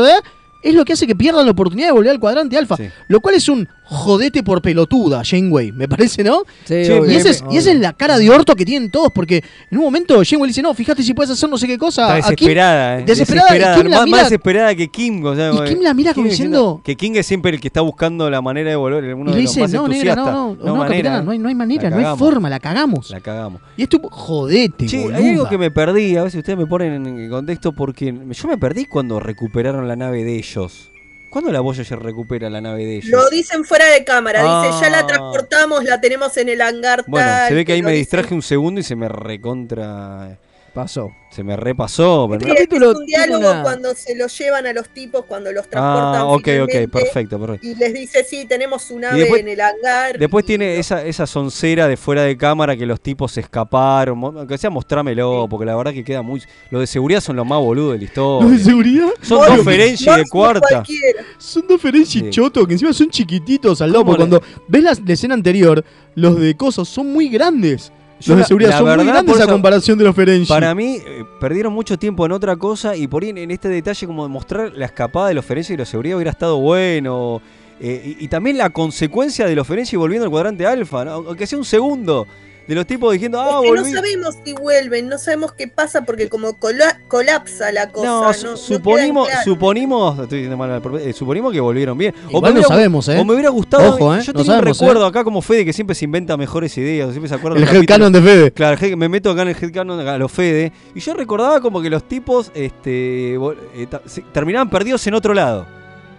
[SPEAKER 11] Es lo que hace que pierdan la oportunidad de volver al cuadrante alfa. Lo cual es un jodete por pelotuda, Janeway, me parece, ¿no?
[SPEAKER 1] Sí,
[SPEAKER 11] Sí,
[SPEAKER 1] obvio.
[SPEAKER 11] y, esa es, y
[SPEAKER 1] Obvio.
[SPEAKER 11] esa es la cara de orto que tienen todos, porque en un momento Janeway dice, no, fíjate si puedes hacer no sé qué cosa.
[SPEAKER 2] Está
[SPEAKER 11] A Kim-
[SPEAKER 2] desesperada, eh.
[SPEAKER 11] desesperada, y Kim la
[SPEAKER 2] más,
[SPEAKER 11] mira-
[SPEAKER 2] más desesperada que Kim. o sea,
[SPEAKER 11] Y Kim la mira como diciendo-
[SPEAKER 2] Que King es siempre el que está buscando la manera de volver. Uno
[SPEAKER 11] y
[SPEAKER 2] de
[SPEAKER 11] le
[SPEAKER 2] los
[SPEAKER 11] dice,
[SPEAKER 2] más
[SPEAKER 11] no, negra, no, no, no, capitana, no hay, no hay manera, no hay forma, la cagamos.
[SPEAKER 2] La cagamos.
[SPEAKER 11] Y esto, jodete,
[SPEAKER 2] Che,
[SPEAKER 11] boluda.
[SPEAKER 2] hay algo que me perdí, a ver si ustedes me ponen en contexto, porque yo me perdí cuando recuperaron la nave de ellos. ¿Cuándo la Voyager recupera la nave de ellos?
[SPEAKER 4] Lo dicen fuera de cámara, dice, ya
[SPEAKER 2] Ah.
[SPEAKER 4] la transportamos, la tenemos en el hangar
[SPEAKER 2] Bueno,
[SPEAKER 4] tal,
[SPEAKER 2] se ve que ahí me
[SPEAKER 4] dicen.
[SPEAKER 2] distraje un segundo y se me recontra...
[SPEAKER 1] Pasó.
[SPEAKER 2] Se me repasó. pero
[SPEAKER 4] Sí,
[SPEAKER 2] no-
[SPEAKER 4] es un
[SPEAKER 1] tiene
[SPEAKER 4] diálogo
[SPEAKER 1] una-
[SPEAKER 4] cuando se los llevan a los tipos, cuando los transportan
[SPEAKER 2] Ah, ok, ok,
[SPEAKER 4] finalmente,
[SPEAKER 2] perfecto, perfecto.
[SPEAKER 4] Y les dice, sí, tenemos un ave
[SPEAKER 2] después-
[SPEAKER 4] en el hangar.
[SPEAKER 2] Después tiene esa, esa soncera de fuera de cámara que los tipos se escaparon. Aunque sea mostrámelo, porque la verdad que queda muy. Los de seguridad son los más boludos de la historia.
[SPEAKER 11] ¿Los de seguridad?
[SPEAKER 2] Son
[SPEAKER 11] Obvio
[SPEAKER 2] dos Ferengi de
[SPEAKER 11] que
[SPEAKER 2] cuarta.
[SPEAKER 4] cualquiera.
[SPEAKER 11] Son dos Ferengi chotos, que encima son chiquititos al lado.
[SPEAKER 2] ¿Cómo
[SPEAKER 11] porque cuando ves la, la escena anterior, los de cosas son muy grandes.
[SPEAKER 2] Yo
[SPEAKER 11] los de seguridad
[SPEAKER 2] la
[SPEAKER 11] son muy
[SPEAKER 2] verdad,
[SPEAKER 11] grandes
[SPEAKER 2] por
[SPEAKER 11] a
[SPEAKER 2] eso-
[SPEAKER 11] comparación de los Ferengi.
[SPEAKER 2] Para mí, eh, perdieron mucho tiempo en otra cosa y por ahí en, en este detalle, como demostrar la escapada de los Ferengi y la seguridad hubiera estado bueno. Eh, y, y también la consecuencia de los Ferengi volviendo al cuadrante alfa, ¿no? aunque sea un segundo. De los tipos diciendo, ah,
[SPEAKER 4] Es que no sabemos si vuelven, no sabemos qué pasa porque como cola- colapsa la cosa.
[SPEAKER 2] No,
[SPEAKER 4] No,
[SPEAKER 2] su-
[SPEAKER 4] no
[SPEAKER 2] suponimos, suponimos, estoy diciendo mal eh, suponimos que volvieron bien.
[SPEAKER 11] Igual
[SPEAKER 2] me
[SPEAKER 11] no
[SPEAKER 2] hubiera gu-
[SPEAKER 11] sabemos, ¿eh?
[SPEAKER 2] O me hubiera gustado.
[SPEAKER 11] Ojo, ¿eh?
[SPEAKER 2] Yo
[SPEAKER 11] No
[SPEAKER 2] tenía un recuerdo
[SPEAKER 11] ¿eh?
[SPEAKER 2] acá como Fede que siempre se inventa mejores ideas, siempre se acuerda
[SPEAKER 11] El headcanon de Fede.
[SPEAKER 2] Claro, me meto acá en el headcanon a los Fede. Y yo recordaba como que los tipos este, eh, terminaban perdidos en otro lado.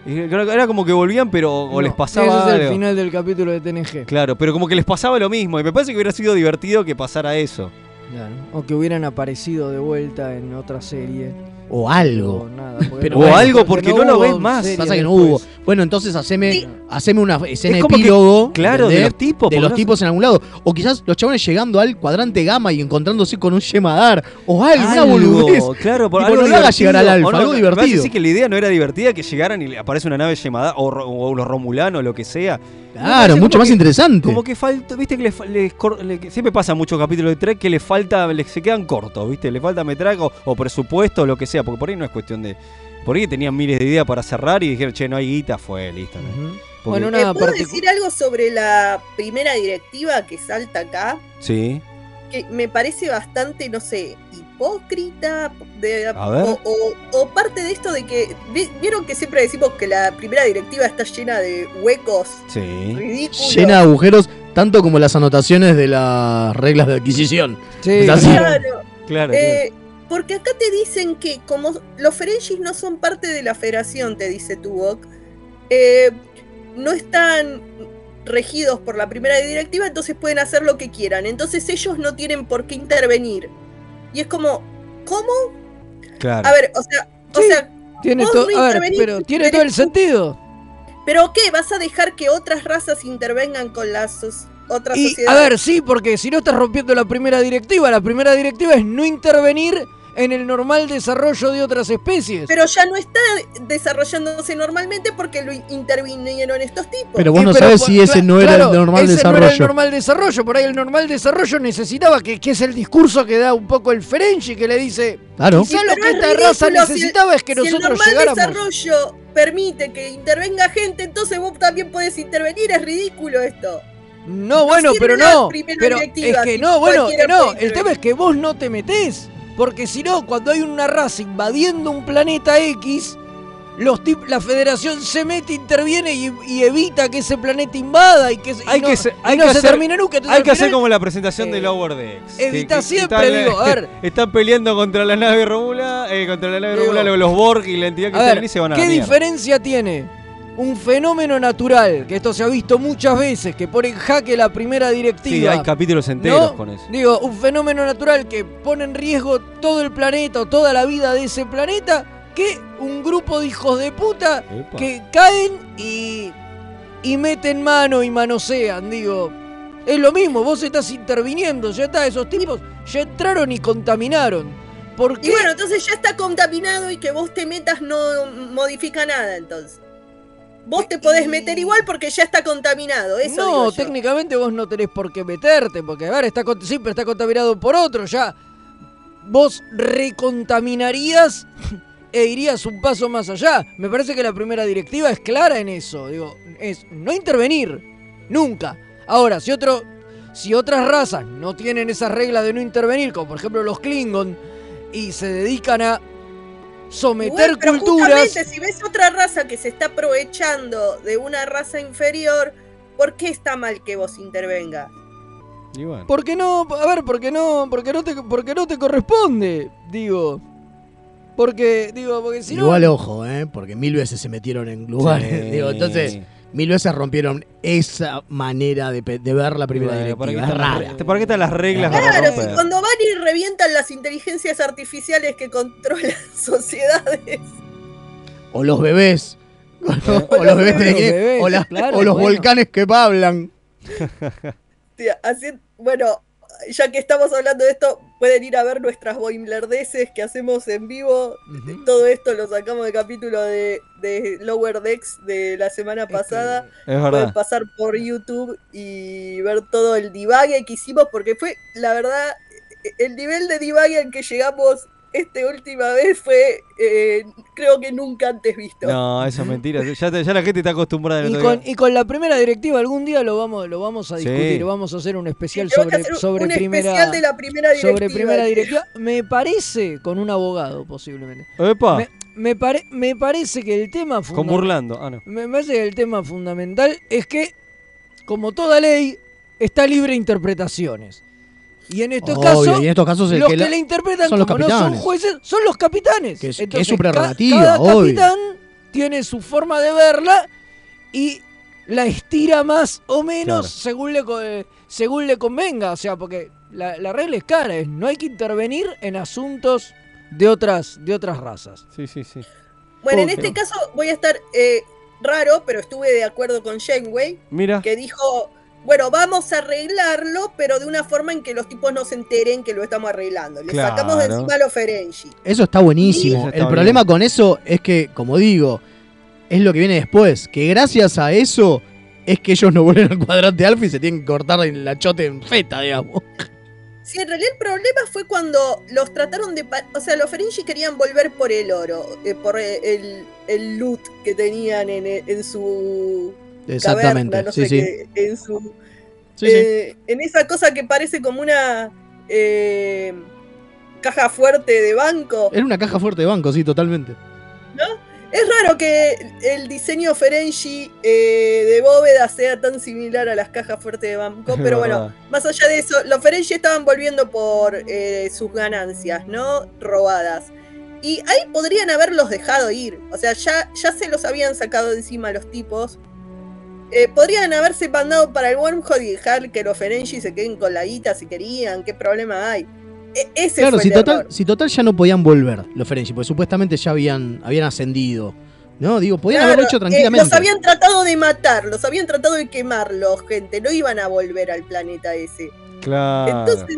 [SPEAKER 2] Era era como que volvían, pero o
[SPEAKER 1] No,
[SPEAKER 2] les pasaba.
[SPEAKER 1] Ese es el
[SPEAKER 2] algo.
[SPEAKER 1] final del capítulo de TNG.
[SPEAKER 2] Claro, pero como que les pasaba lo mismo. Y me parece que hubiera sido divertido que pasara eso.
[SPEAKER 1] Claro. O que hubieran aparecido de vuelta en otra serie.
[SPEAKER 11] O algo.
[SPEAKER 1] O nada, porque
[SPEAKER 11] Pero
[SPEAKER 1] no-
[SPEAKER 11] bueno,
[SPEAKER 2] algo, porque no lo ves más.
[SPEAKER 11] Pasa que no hubo. Bueno, entonces haceme, haceme una escena
[SPEAKER 2] Es que-
[SPEAKER 11] epílogo.
[SPEAKER 2] claro, de
[SPEAKER 11] ¿entendés?
[SPEAKER 2] los tipos,
[SPEAKER 11] De los tipos en algún lado. O quizás los chabones llegando al cuadrante gamma y encontrándose con un Yemadar. O algo, una
[SPEAKER 2] Algo,
[SPEAKER 11] boludez.
[SPEAKER 2] Claro, por
[SPEAKER 11] Tipo,
[SPEAKER 2] algo
[SPEAKER 11] no lo hagas llegar al alfa,
[SPEAKER 2] no,
[SPEAKER 11] algo divertido.
[SPEAKER 2] sí que la idea no era divertida que llegaran y aparece una nave llamada o, los romulanos o lo que sea.
[SPEAKER 11] Claro, mucho más
[SPEAKER 2] que-
[SPEAKER 11] interesante.
[SPEAKER 2] Como que falta, viste que les, siempre pasa en muchos capítulos de Trek que les falta, se quedan cortos, viste, le falta metraje o, o presupuesto o lo que sea, porque por ahí no es cuestión de. Por ahí tenían miles de ideas para cerrar y dijeron, che, no hay guita, fue, listo. ¿no? Porque-
[SPEAKER 1] Bueno,
[SPEAKER 4] ¿Me
[SPEAKER 1] una
[SPEAKER 4] puedo decir algo sobre la primera directiva que salta acá?
[SPEAKER 2] Sí.
[SPEAKER 4] Que me parece bastante, no sé, hipócrita. de-
[SPEAKER 2] A ver.
[SPEAKER 4] O, o- o parte de esto de que. vi- ¿Vieron que siempre decimos que la primera directiva está llena de huecos
[SPEAKER 2] Sí.
[SPEAKER 4] ridículos?
[SPEAKER 11] Llena de agujeros, tanto como las anotaciones de las reglas de adquisición.
[SPEAKER 1] Sí,
[SPEAKER 11] Es así.
[SPEAKER 4] Claro.
[SPEAKER 2] Claro.
[SPEAKER 4] Eh, porque acá te dicen que como los Ferengis no son parte de la federación, te dice Tuvok, eh, no están regidos por la primera directiva, entonces pueden hacer lo que quieran. Entonces ellos no tienen por qué intervenir. Y es como, ¿cómo?
[SPEAKER 2] Claro.
[SPEAKER 4] A ver, o sea, o sea,
[SPEAKER 1] Tiene todo,
[SPEAKER 4] no
[SPEAKER 1] a ver,
[SPEAKER 4] intervenís,
[SPEAKER 1] pero tiene
[SPEAKER 4] eres
[SPEAKER 1] todo el sentido.
[SPEAKER 4] ¿Pero qué? ¿Vas a dejar que otras razas intervengan con las otras
[SPEAKER 1] Y, a
[SPEAKER 4] sociedades?
[SPEAKER 1] ver, sí, porque si no estás rompiendo la primera directiva, la primera directiva es no intervenir en el normal desarrollo de otras especies.
[SPEAKER 4] Pero ya no está desarrollándose normalmente porque lo intervinieron estos tipos.
[SPEAKER 11] Pero vos no
[SPEAKER 1] pero
[SPEAKER 11] sabes
[SPEAKER 1] por-
[SPEAKER 11] si ese no era
[SPEAKER 1] claro,
[SPEAKER 11] el normal
[SPEAKER 1] ese
[SPEAKER 11] desarrollo.
[SPEAKER 1] No era el normal desarrollo, por ahí el normal desarrollo necesitaba que, que es el discurso que da un poco el Ferengi, que le dice,
[SPEAKER 11] Claro.
[SPEAKER 1] quizá
[SPEAKER 4] Sí,
[SPEAKER 1] lo que
[SPEAKER 4] es
[SPEAKER 1] esta
[SPEAKER 4] ridículo,
[SPEAKER 1] raza
[SPEAKER 4] si el-
[SPEAKER 1] necesitaba es que
[SPEAKER 4] si
[SPEAKER 1] nosotros
[SPEAKER 4] el normal
[SPEAKER 1] llegáramos.
[SPEAKER 4] desarrollo permite que intervenga gente, entonces vos también podés intervenir, es ridículo esto.
[SPEAKER 1] No, bueno, pero no. Pero es que no, bueno, que no. El tema es que vos no te metés. Porque si no, cuando hay una raza invadiendo un planeta X, los la federación se mete, interviene y, y evita que ese planeta invada y que, y
[SPEAKER 2] Hay
[SPEAKER 1] no,
[SPEAKER 2] que se-
[SPEAKER 1] y
[SPEAKER 2] hay
[SPEAKER 1] no
[SPEAKER 2] que
[SPEAKER 1] se
[SPEAKER 2] hacer-
[SPEAKER 1] termine nunca. Entonces,
[SPEAKER 2] Hay que hacer como la presentación de
[SPEAKER 1] eh,
[SPEAKER 2] Lower Decks.
[SPEAKER 1] evita siempre,
[SPEAKER 2] están,
[SPEAKER 1] digo, a ver. (laughs)
[SPEAKER 2] Están peleando contra la nave Romula, eh, contra la nave
[SPEAKER 1] Digo,
[SPEAKER 2] Romula, los Borg y la entidad que están ahí se van a
[SPEAKER 1] ¿qué
[SPEAKER 2] la
[SPEAKER 1] diferencia tiene un fenómeno natural, que esto se ha visto muchas veces, que pone en jaque la primera
[SPEAKER 2] Sí,
[SPEAKER 1] directiva?
[SPEAKER 2] hay capítulos enteros
[SPEAKER 1] ¿no?
[SPEAKER 2] con eso.
[SPEAKER 1] Digo, un fenómeno natural que pone en riesgo todo el planeta o toda la vida de ese planeta, que un grupo de hijos de puta
[SPEAKER 2] Epa.
[SPEAKER 1] que caen y, y meten mano y manosean, digo. Es lo mismo, vos estás interviniendo, ya está, esos tipos ya entraron y contaminaron. ¿Por qué?
[SPEAKER 4] Y bueno, entonces ya está contaminado y que vos te metas no modifica nada entonces. Vos te podés meter igual porque ya está contaminado, eso
[SPEAKER 1] no, técnicamente vos no tenés por qué meterte, porque a ver, está, siempre está contaminado por otro, ya. Vos recontaminarías e irías un paso más allá. Me parece que la primera directiva es clara en eso. Digo, es no intervenir. Nunca. Ahora, si otro. Si otras razas no tienen esas reglas de no intervenir, como por ejemplo los Klingon, y se dedican a someter
[SPEAKER 4] pero
[SPEAKER 1] culturas.
[SPEAKER 4] justamente, si ves otra raza que se está aprovechando de una raza inferior, ¿por qué está mal que vos intervengas?
[SPEAKER 2] Bueno.
[SPEAKER 1] ¿Por qué no? A ver, ¿por qué no? Porque no te, porque no te corresponde, digo. Porque, digo, porque si
[SPEAKER 11] Igual
[SPEAKER 1] no.
[SPEAKER 11] ojo, ¿eh? Porque mil veces se metieron en lugares.
[SPEAKER 2] Sí. (laughs)
[SPEAKER 11] Digo, entonces, mil veces rompieron esa manera de, ver la primera
[SPEAKER 2] Bueno, ¿para qué
[SPEAKER 11] directiva. Es
[SPEAKER 2] están las
[SPEAKER 11] rara.
[SPEAKER 2] ¿Para qué están las reglas para
[SPEAKER 4] Claro, y cuando van y revientan las inteligencias artificiales que controlan (laughs) sociedades.
[SPEAKER 11] O los bebés. (laughs) (laughs) O, los-
[SPEAKER 4] O
[SPEAKER 11] bebés, de
[SPEAKER 1] bebés,
[SPEAKER 11] que-
[SPEAKER 1] bebés,
[SPEAKER 11] o, la-
[SPEAKER 1] claro,
[SPEAKER 11] o los
[SPEAKER 1] bueno.
[SPEAKER 11] volcanes que hablan.
[SPEAKER 4] Tía, así- bueno, ya que estamos hablando de esto, pueden ir a ver nuestras boimlerdeces que hacemos en vivo. Todo esto lo sacamos del capítulo de, de Lower Decks de la semana pasada.
[SPEAKER 2] Es
[SPEAKER 4] Pueden pasar por YouTube y ver todo el divague que hicimos, porque fue, la verdad, el nivel de divague al que llegamos esta última vez fue, eh, creo que nunca antes visto.
[SPEAKER 2] No, eso es mentira. Ya, te- ya la gente está acostumbrada.
[SPEAKER 1] Y con, y con la primera directiva algún día lo vamos, lo vamos a
[SPEAKER 2] Sí.
[SPEAKER 1] discutir, vamos a hacer un especial sobre,
[SPEAKER 4] hacer un-
[SPEAKER 1] sobre
[SPEAKER 4] un
[SPEAKER 1] primera
[SPEAKER 4] especial de la primera directiva.
[SPEAKER 1] sobre primera directiva. Me parece con un abogado posiblemente.
[SPEAKER 2] Epa,
[SPEAKER 1] Me, me pare- me parece que el tema
[SPEAKER 2] con
[SPEAKER 1] fundamental
[SPEAKER 2] burlando. Ah, no.
[SPEAKER 1] me parece que el tema fundamental es que como toda ley está libre de interpretaciones. Y en estos
[SPEAKER 11] Obvio,
[SPEAKER 1] casos
[SPEAKER 11] y en estos casos
[SPEAKER 1] los
[SPEAKER 11] que
[SPEAKER 1] que,
[SPEAKER 11] la-
[SPEAKER 1] interpretan
[SPEAKER 11] son los
[SPEAKER 1] como no son
[SPEAKER 11] capitanes.
[SPEAKER 1] jueces son los capitanes.
[SPEAKER 11] Que es- que es
[SPEAKER 1] Entonces,
[SPEAKER 11] su
[SPEAKER 1] ca-
[SPEAKER 11] prerrogativa,
[SPEAKER 1] cada
[SPEAKER 11] obvio.
[SPEAKER 1] capitán tiene su forma de verla y la estira más o menos
[SPEAKER 2] Claro.
[SPEAKER 1] según, le, según le convenga. O sea, porque la, la regla es cara, es no hay que intervenir en asuntos de otras, de otras razas.
[SPEAKER 2] Sí, sí, sí.
[SPEAKER 4] Bueno, en este caso voy a estar eh, raro, pero estuve de acuerdo con Janeway,
[SPEAKER 2] Mira.
[SPEAKER 4] que dijo, bueno, vamos a arreglarlo, pero de una forma en que los tipos no se enteren que lo estamos arreglando. Le sacamos de encima a los Ferengi.
[SPEAKER 11] Eso está buenísimo.
[SPEAKER 2] Eso está
[SPEAKER 11] el
[SPEAKER 2] bien.
[SPEAKER 11] problema con eso es que, como digo, es lo que viene después. Que gracias a eso es que ellos no vuelven al cuadrante alfa y se tienen que cortar la chote en feta, digamos.
[SPEAKER 4] Sí, en realidad el problema fue cuando los trataron de... O sea, los Ferengi querían volver por el oro, eh, por el, el loot que tenían en, en su
[SPEAKER 11] Exactamente,
[SPEAKER 4] caverna, no
[SPEAKER 11] sí,
[SPEAKER 4] sé
[SPEAKER 11] sí.
[SPEAKER 4] qué, en su
[SPEAKER 11] Sí, sí.
[SPEAKER 4] eh, en esa cosa que parece como una eh, caja fuerte de banco.
[SPEAKER 11] Era una caja fuerte de banco, sí, totalmente.
[SPEAKER 4] Es raro que el diseño Ferengi eh, de bóveda sea tan similar a las cajas fuertes de banco, (laughs) pero bueno, más allá de eso, los Ferengi estaban volviendo por sus ganancias, ¿no? Robadas. Y ahí podrían haberlos dejado ir. O sea, ya, ya se los habían sacado de encima los tipos. Eh, podrían haberse mandado para el wormhole y dejar que los Ferengi se queden con la guita si querían. ¿Qué problema hay? E- ese
[SPEAKER 11] Claro,
[SPEAKER 4] fue
[SPEAKER 11] si
[SPEAKER 4] el
[SPEAKER 11] total,
[SPEAKER 4] error.
[SPEAKER 11] si total ya no podían volver los Ferengi, porque supuestamente ya habían, habían ascendido. ¿No? Digo, podían
[SPEAKER 4] Claro,
[SPEAKER 11] haberlo hecho
[SPEAKER 4] eh,
[SPEAKER 11] tranquilamente.
[SPEAKER 4] los habían tratado de matar, los habían tratado de quemarlos, gente. No iban a volver al planeta ese.
[SPEAKER 2] Claro.
[SPEAKER 4] Entonces,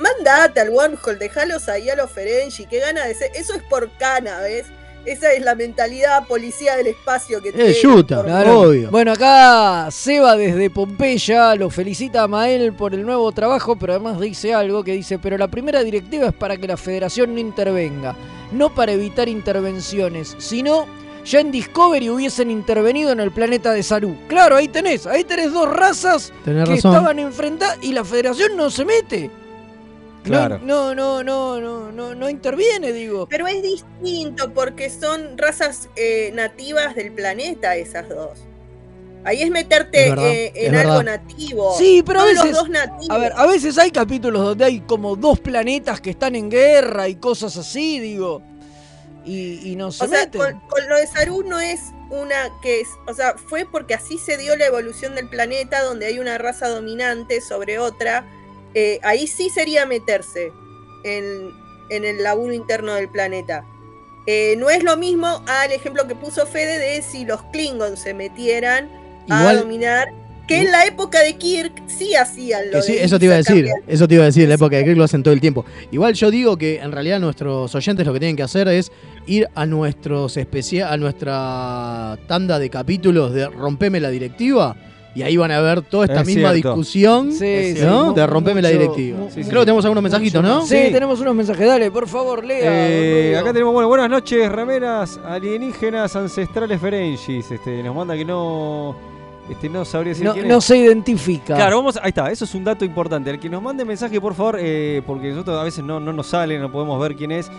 [SPEAKER 4] mandate al wormhole, dejalos ahí a los Ferengi. Qué gana de ser. Eso es por cana, ¿ves? Esa es la mentalidad policía del espacio que
[SPEAKER 11] yuta,
[SPEAKER 4] por-
[SPEAKER 1] Claro.
[SPEAKER 11] obvio.
[SPEAKER 1] Bueno, acá Seba desde Pompeya lo felicita a Mael por el nuevo trabajo, pero además dice algo que dice, pero la primera directiva es para que la federación no intervenga, no para evitar intervenciones, sino ya en Discovery hubiesen intervenido en el planeta de Saru. Claro, ahí tenés, ahí tenés dos razas
[SPEAKER 11] Tenés
[SPEAKER 1] que
[SPEAKER 11] razón.
[SPEAKER 1] estaban enfrentadas y la federación no se mete. No-
[SPEAKER 2] Claro.
[SPEAKER 1] No, no, no, no, no, no interviene, digo.
[SPEAKER 4] Pero es distinto porque son razas eh, nativas del planeta esas dos. Ahí es meterte
[SPEAKER 1] Es verdad,
[SPEAKER 4] eh, en
[SPEAKER 1] es
[SPEAKER 4] algo
[SPEAKER 1] verdad.
[SPEAKER 4] nativo.
[SPEAKER 1] Sí, pero a veces.
[SPEAKER 4] los dos nativos.
[SPEAKER 1] A ver, a veces hay capítulos donde hay como dos planetas que están en guerra y cosas así, digo. Y, y no se
[SPEAKER 4] o sea,
[SPEAKER 1] meten.
[SPEAKER 4] con, con lo de Saru no es una que es, o sea, fue porque así se dio la evolución del planeta, donde hay una raza dominante sobre otra. Eh, ahí sí sería meterse en, en el laburo interno del planeta. Eh, no es lo mismo al ejemplo que puso Fede de si los Klingons se metieran a dominar, que en la época de Kirk sí hacían lo
[SPEAKER 11] Que sí,
[SPEAKER 4] de
[SPEAKER 11] eso te iba a decir,
[SPEAKER 4] cambiar.
[SPEAKER 11] eso te iba a decir, en la época de Kirk lo hacen todo el tiempo. Igual yo digo que en realidad nuestros oyentes lo que tienen que hacer es ir a nuestros a nuestra tanda de capítulos de Rompeme la directiva y ahí van a ver toda esta
[SPEAKER 2] Es
[SPEAKER 11] misma
[SPEAKER 2] cierto.
[SPEAKER 11] discusión
[SPEAKER 1] Sí, sí,
[SPEAKER 11] ¿no?
[SPEAKER 1] mu-
[SPEAKER 11] de Rompeme la directiva.
[SPEAKER 1] mu-
[SPEAKER 11] Creo que tenemos algunos mensajitos, ¿no?
[SPEAKER 1] Sí, tenemos unos mensajes. Dale, por favor, lea.
[SPEAKER 2] Eh, acá tenemos, bueno, buenas noches, remeras alienígenas ancestrales Ferengis. Este, nos manda que no. Este, no sabría decir
[SPEAKER 1] no,
[SPEAKER 2] quién
[SPEAKER 1] no
[SPEAKER 2] es.
[SPEAKER 1] se identifica.
[SPEAKER 2] Claro, vamos, ahí está, eso es un dato importante. El que nos mande mensaje, por favor, eh, porque nosotros a veces no, no nos sale, no podemos ver quién es,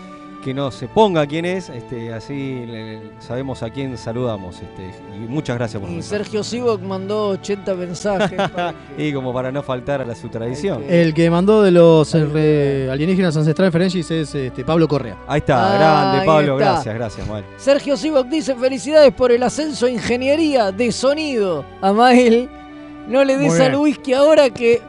[SPEAKER 2] que no se ponga quién es, este, así le- sabemos a quién saludamos. Este, y muchas gracias por
[SPEAKER 1] Y Sergio Sivok mandó 80 mensajes. para (laughs) que-
[SPEAKER 2] Y como para no faltar a la su tradición.
[SPEAKER 11] El que mandó de los eh, alienígenas ancestrales Ferengis es este, Pablo Correa.
[SPEAKER 2] Ahí está,
[SPEAKER 1] Ah,
[SPEAKER 2] grande, Pablo,
[SPEAKER 1] está.
[SPEAKER 2] gracias, gracias, Mael.
[SPEAKER 1] Sergio Sivok dice felicidades por el ascenso a ingeniería de sonido. Amael, no le des al whisky ahora que...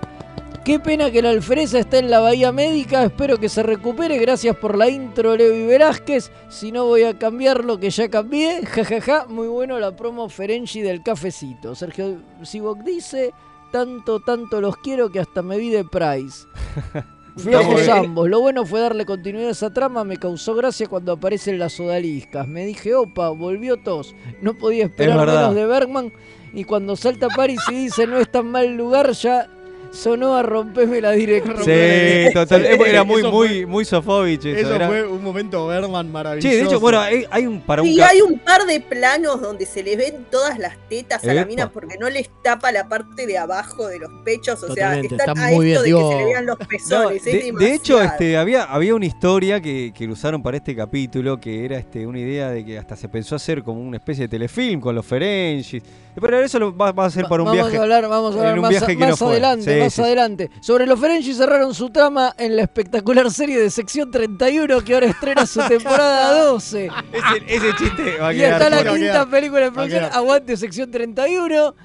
[SPEAKER 1] Qué pena que la alfereza está en la Bahía Médica. Espero que se recupere. Gracias por la intro, Levi Velázquez. Si no, voy a cambiar lo que ya cambié. Ja, ja, ja. Muy bueno la promo Ferengi del cafecito. Sergio Sivok dice: Tanto, tanto los quiero que hasta me vi de Price. (laughs) Flojos ambos. Lo bueno fue darle continuidad a esa trama. Me causó gracia cuando aparecen las odaliscas. Me dije, opa, volvió tos. No podía esperar
[SPEAKER 2] verdad.
[SPEAKER 1] menos de Bergman. Y cuando salta Paris y dice, no es tan mal lugar, ya sonó a romperme la directiva.
[SPEAKER 2] Sí, total. Era muy,
[SPEAKER 11] Eso
[SPEAKER 2] muy, muy Sofovich eso.
[SPEAKER 11] Eso
[SPEAKER 2] era-
[SPEAKER 11] fue un momento Berman maravilloso.
[SPEAKER 2] Che, de hecho, bueno, hay, hay un para un
[SPEAKER 4] Sí, hay un par de planos donde se le ven todas las tetas a la mina porque no les tapa la parte de abajo de los pechos. O
[SPEAKER 11] Totalmente,
[SPEAKER 4] sea, están
[SPEAKER 11] está
[SPEAKER 4] a
[SPEAKER 11] muy
[SPEAKER 4] esto
[SPEAKER 11] bien,
[SPEAKER 4] de
[SPEAKER 11] digo-
[SPEAKER 4] que se le vean los
[SPEAKER 2] No,
[SPEAKER 4] pezones. es
[SPEAKER 2] de, de hecho, este, había, había una historia que, que lo usaron para este capítulo, que era este, una idea de que hasta se pensó hacer como una especie de telefilm con los Ferengis. Pero eso lo va, va a ser para un
[SPEAKER 1] vamos
[SPEAKER 2] viaje.
[SPEAKER 1] a hablar, vamos a
[SPEAKER 2] en
[SPEAKER 1] hablar
[SPEAKER 2] un
[SPEAKER 1] más,
[SPEAKER 2] viaje que
[SPEAKER 1] más
[SPEAKER 2] no fue.
[SPEAKER 1] adelante,
[SPEAKER 2] Sí,
[SPEAKER 1] más adelante. Sobre los Ferengi cerraron su trama en la espectacular serie de sección 31 que ahora estrena su (laughs) temporada 12.
[SPEAKER 2] Ese, ese chiste va a
[SPEAKER 1] Y
[SPEAKER 2] quedar.
[SPEAKER 1] está la quinta película de producción. Aguante sección 31.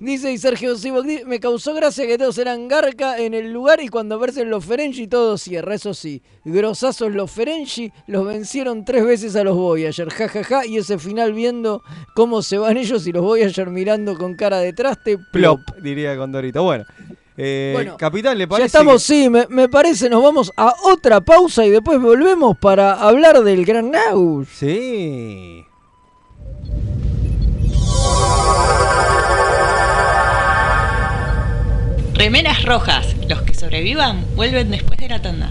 [SPEAKER 1] Dice y Sergio Sivok, me causó gracia que todos eran garca en el lugar y cuando versen los Ferengi todo cierra, eso sí. Grosazos los Ferengi, los vencieron tres veces a los Voyager, jajaja, y ese final viendo cómo se van ellos y los Voyager mirando con cara de traste, plop.
[SPEAKER 2] Plop, diría Condorito. Bueno, eh,
[SPEAKER 1] Bueno,
[SPEAKER 2] Capitán, ¿le
[SPEAKER 1] Ya
[SPEAKER 2] parece?
[SPEAKER 1] estamos, sí, me, me parece, nos vamos a otra pausa y después volvemos para hablar del Gran Naus.
[SPEAKER 2] Sí.
[SPEAKER 12] Remeras rojas. Los que sobrevivan vuelven después de la tanda.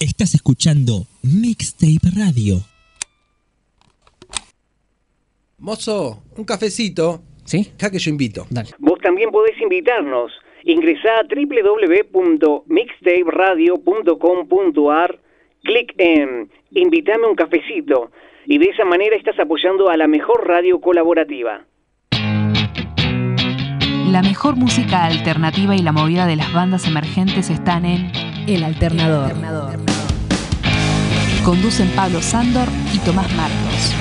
[SPEAKER 13] Estás escuchando Mixtape Radio.
[SPEAKER 14] Mozo, un cafecito.
[SPEAKER 15] ¿Sí?
[SPEAKER 14] Ya que yo invito.
[SPEAKER 15] Dale.
[SPEAKER 16] Vos también podés invitarnos. Ingresá a www.mixtaperadio.com.ar, clic en Invítame un cafecito y de esa manera estás apoyando a la mejor radio colaborativa.
[SPEAKER 17] La mejor música alternativa y la movida de las bandas emergentes están en El Alternador. Conducen Pablo Sándor y Tomás Marcos.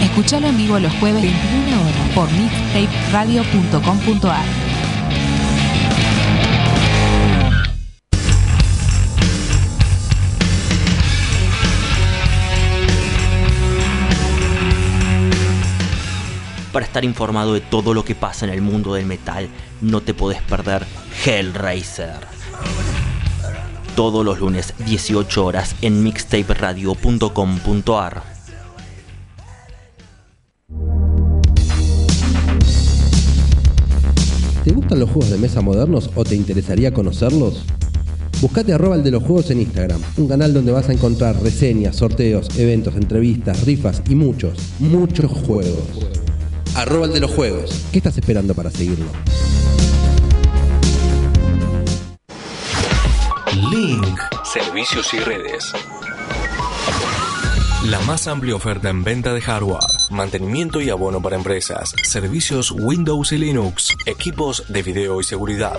[SPEAKER 17] Escuchalo en vivo los jueves 21 horas por mixtaperadio.com.ar.
[SPEAKER 5] Para estar informado de todo lo que pasa en el mundo del metal, no te podés perder Hellraiser. Todos los lunes, 18 horas, en mixtaperadio.com.ar.
[SPEAKER 14] ¿Te gustan los juegos de mesa modernos o te interesaría conocerlos? Buscate arroba el de los juegos en Instagram, un canal donde vas a encontrar reseñas, sorteos, eventos, entrevistas, rifas y muchos, muchos juegos. Arroba el de los juegos. ¿Qué estás esperando para seguirlo?
[SPEAKER 18] Link. Servicios y redes. La más amplia oferta en venta de hardware, mantenimiento y abono para empresas, servicios Windows y Linux, equipos de video y seguridad.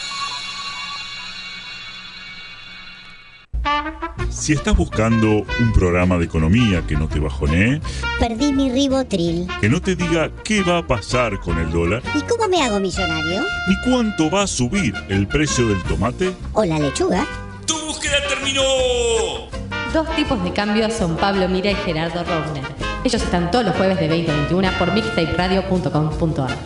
[SPEAKER 19] Si estás buscando un programa de economía que no te bajonee,
[SPEAKER 20] Perdí mi ribotril.
[SPEAKER 19] que no te diga qué va a pasar con el dólar,
[SPEAKER 20] ¿Y cómo me hago millonario?
[SPEAKER 19] ni cuánto va a subir el precio del tomate,
[SPEAKER 20] ¿O la lechuga?
[SPEAKER 19] ¡Tu búsqueda terminó!
[SPEAKER 21] Dos tipos de cambios son Pablo Mira y Gerardo Rovner. Ellos están todos los jueves de 20 a 21 por mixtaperadio.com.ar.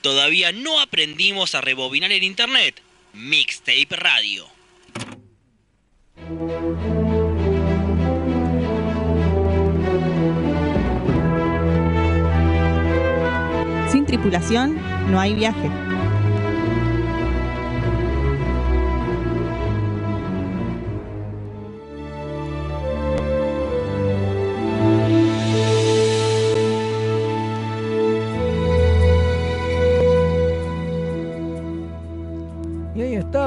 [SPEAKER 5] Todavía no aprendimos a rebobinar el internet. Mixtape Radio.
[SPEAKER 12] Sin tripulación no hay viaje.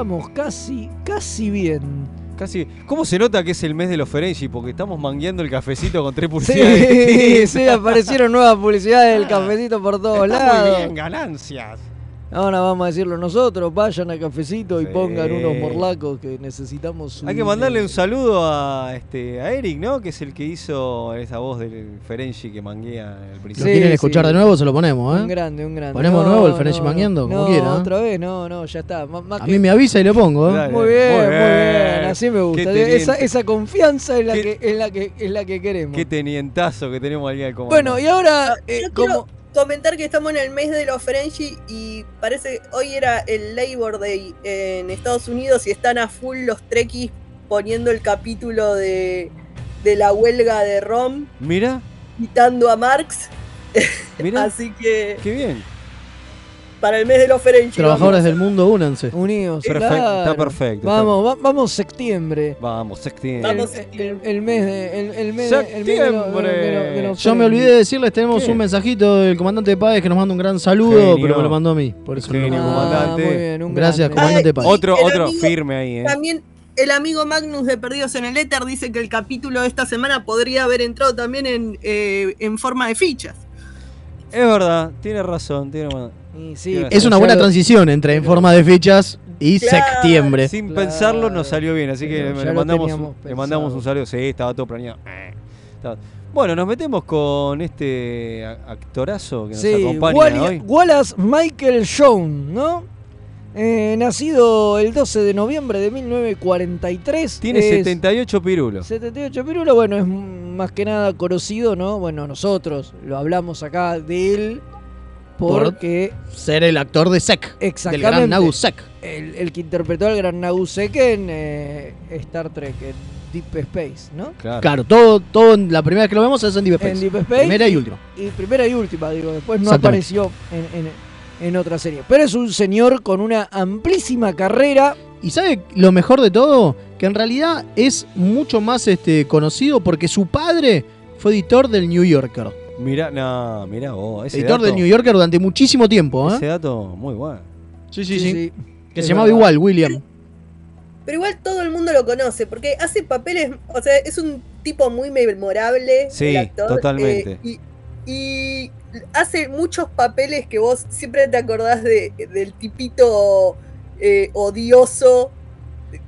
[SPEAKER 1] Estamos, casi, casi bien.
[SPEAKER 2] Casi. ¿Cómo se nota que es el mes de los Ferengi? Porque estamos mangueando el cafecito con tres
[SPEAKER 1] Sí,
[SPEAKER 2] publicidades. (laughs)
[SPEAKER 1] sí, aparecieron nuevas publicidades del cafecito por todos
[SPEAKER 2] Está
[SPEAKER 1] lados.
[SPEAKER 2] muy bien, ganancias.
[SPEAKER 1] Ahora vamos a decirlo nosotros, vayan al cafecito y pongan unos morlacos que necesitamos su
[SPEAKER 2] Hay que mandarle un saludo a este a Eric, ¿no? Que es el que hizo esa voz del Ferengi que manguea el
[SPEAKER 11] ¿Lo
[SPEAKER 2] principio.
[SPEAKER 11] quieren escuchar de nuevo? Se lo ponemos, ¿eh?
[SPEAKER 1] Un grande, un grande.
[SPEAKER 11] Ponemos
[SPEAKER 1] No,
[SPEAKER 11] nuevo el Ferengi
[SPEAKER 1] no,
[SPEAKER 11] mangueando, como
[SPEAKER 1] no,
[SPEAKER 11] quiera. ¿eh?
[SPEAKER 1] otra vez, no, no, ya está.
[SPEAKER 11] A
[SPEAKER 1] que-
[SPEAKER 11] mí me avisa y lo pongo, ¿eh?
[SPEAKER 1] Muy bien, muy bien, así me gusta. Esa, esa confianza es la, que, es, la que, es la que queremos.
[SPEAKER 2] Qué tenientazo que tenemos al comando.
[SPEAKER 1] Bueno, y ahora, eh, como...
[SPEAKER 4] quiero comentar que estamos en el mes de los French y parece hoy era el Labor Day en Estados Unidos y están a full los trekkies poniendo el capítulo de, de la huelga de Rom,
[SPEAKER 2] Mira,
[SPEAKER 4] citando a Marx.
[SPEAKER 2] mira. (laughs)
[SPEAKER 4] Así que
[SPEAKER 2] Qué bien.
[SPEAKER 4] Para el mes de los French.
[SPEAKER 11] Trabajadores del mundo, únanse.
[SPEAKER 1] Unidos,
[SPEAKER 2] Perfecto,
[SPEAKER 1] claro.
[SPEAKER 2] está perfecto.
[SPEAKER 1] Vamos, va- vamos septiembre.
[SPEAKER 2] Vamos, septiembre.
[SPEAKER 1] El, el- el mes de, el, el mes de- de de de de los
[SPEAKER 11] Yo me olvidé de decirles, tenemos
[SPEAKER 1] ¿Qué?
[SPEAKER 11] un mensajito del comandante Páez que nos manda un gran saludo,
[SPEAKER 2] Genio.
[SPEAKER 11] pero me lo mandó a mí. Por eso
[SPEAKER 2] Genio,
[SPEAKER 11] no-
[SPEAKER 2] comandante.
[SPEAKER 1] Ah, muy bien, un
[SPEAKER 11] Gracias,
[SPEAKER 1] grande.
[SPEAKER 11] comandante
[SPEAKER 4] Ay,
[SPEAKER 11] Páez.
[SPEAKER 2] Otro, otro
[SPEAKER 4] amigo
[SPEAKER 2] firme ahí, ¿eh?
[SPEAKER 4] También el amigo Magnus de Perdidos en el Éter dice que el capítulo de esta semana podría haber entrado también en, eh, en forma de fichas.
[SPEAKER 2] Es verdad, tiene razón, tiene razón.
[SPEAKER 11] Es una buena transición entre en forma de fichas y
[SPEAKER 2] Claro.
[SPEAKER 11] septiembre.
[SPEAKER 2] Sin pensarlo nos salió bien, así que le mandamos, le mandamos un saludo. Sí, estaba todo planeado. Eh, Bueno, nos metemos con este actorazo que nos
[SPEAKER 1] Sí,
[SPEAKER 2] acompaña
[SPEAKER 1] Wally-
[SPEAKER 2] hoy.
[SPEAKER 1] Wallace Michael Jones, ¿no? Eh, nacido el 12 de noviembre de 1943.
[SPEAKER 2] Tiene
[SPEAKER 1] es
[SPEAKER 2] 78 pirulos.
[SPEAKER 1] 78 pirulos, bueno, es más que nada conocido, ¿no? Bueno, nosotros lo hablamos acá de él porque...
[SPEAKER 11] Ser el actor de Sek.
[SPEAKER 1] Exactamente.
[SPEAKER 11] Del gran Nagu Sek.
[SPEAKER 1] El, el que interpretó al gran Nagusek en eh, Star Trek, en Deep Space, ¿no?
[SPEAKER 11] Claro, todo, todo en- la primera vez que lo vemos es en Deep Space.
[SPEAKER 1] En Deep Space.
[SPEAKER 11] Primera y última.
[SPEAKER 1] Y primera y última, digo. Después no apareció en, en- en otra serie. Pero es un señor con una amplísima carrera.
[SPEAKER 11] Y sabe lo mejor de todo, que en realidad es mucho más este, conocido porque su padre fue editor del New Yorker.
[SPEAKER 2] Mirá, no, mirá vos. Ese
[SPEAKER 11] editor
[SPEAKER 2] dato,
[SPEAKER 11] del New Yorker durante muchísimo tiempo. ¿eh?
[SPEAKER 2] Ese dato muy bueno.
[SPEAKER 11] Sí, sí, sí.
[SPEAKER 1] sí.
[SPEAKER 11] Que
[SPEAKER 4] Es
[SPEAKER 11] se llamaba
[SPEAKER 4] verdad.
[SPEAKER 11] igual, William.
[SPEAKER 4] Pero igual todo el mundo lo conoce, porque hace papeles, o sea, es un tipo muy memorable.
[SPEAKER 2] Sí,
[SPEAKER 4] el actor,
[SPEAKER 2] totalmente.
[SPEAKER 4] eh, y, y hace muchos papeles que vos siempre te acordás de, del tipito eh, odioso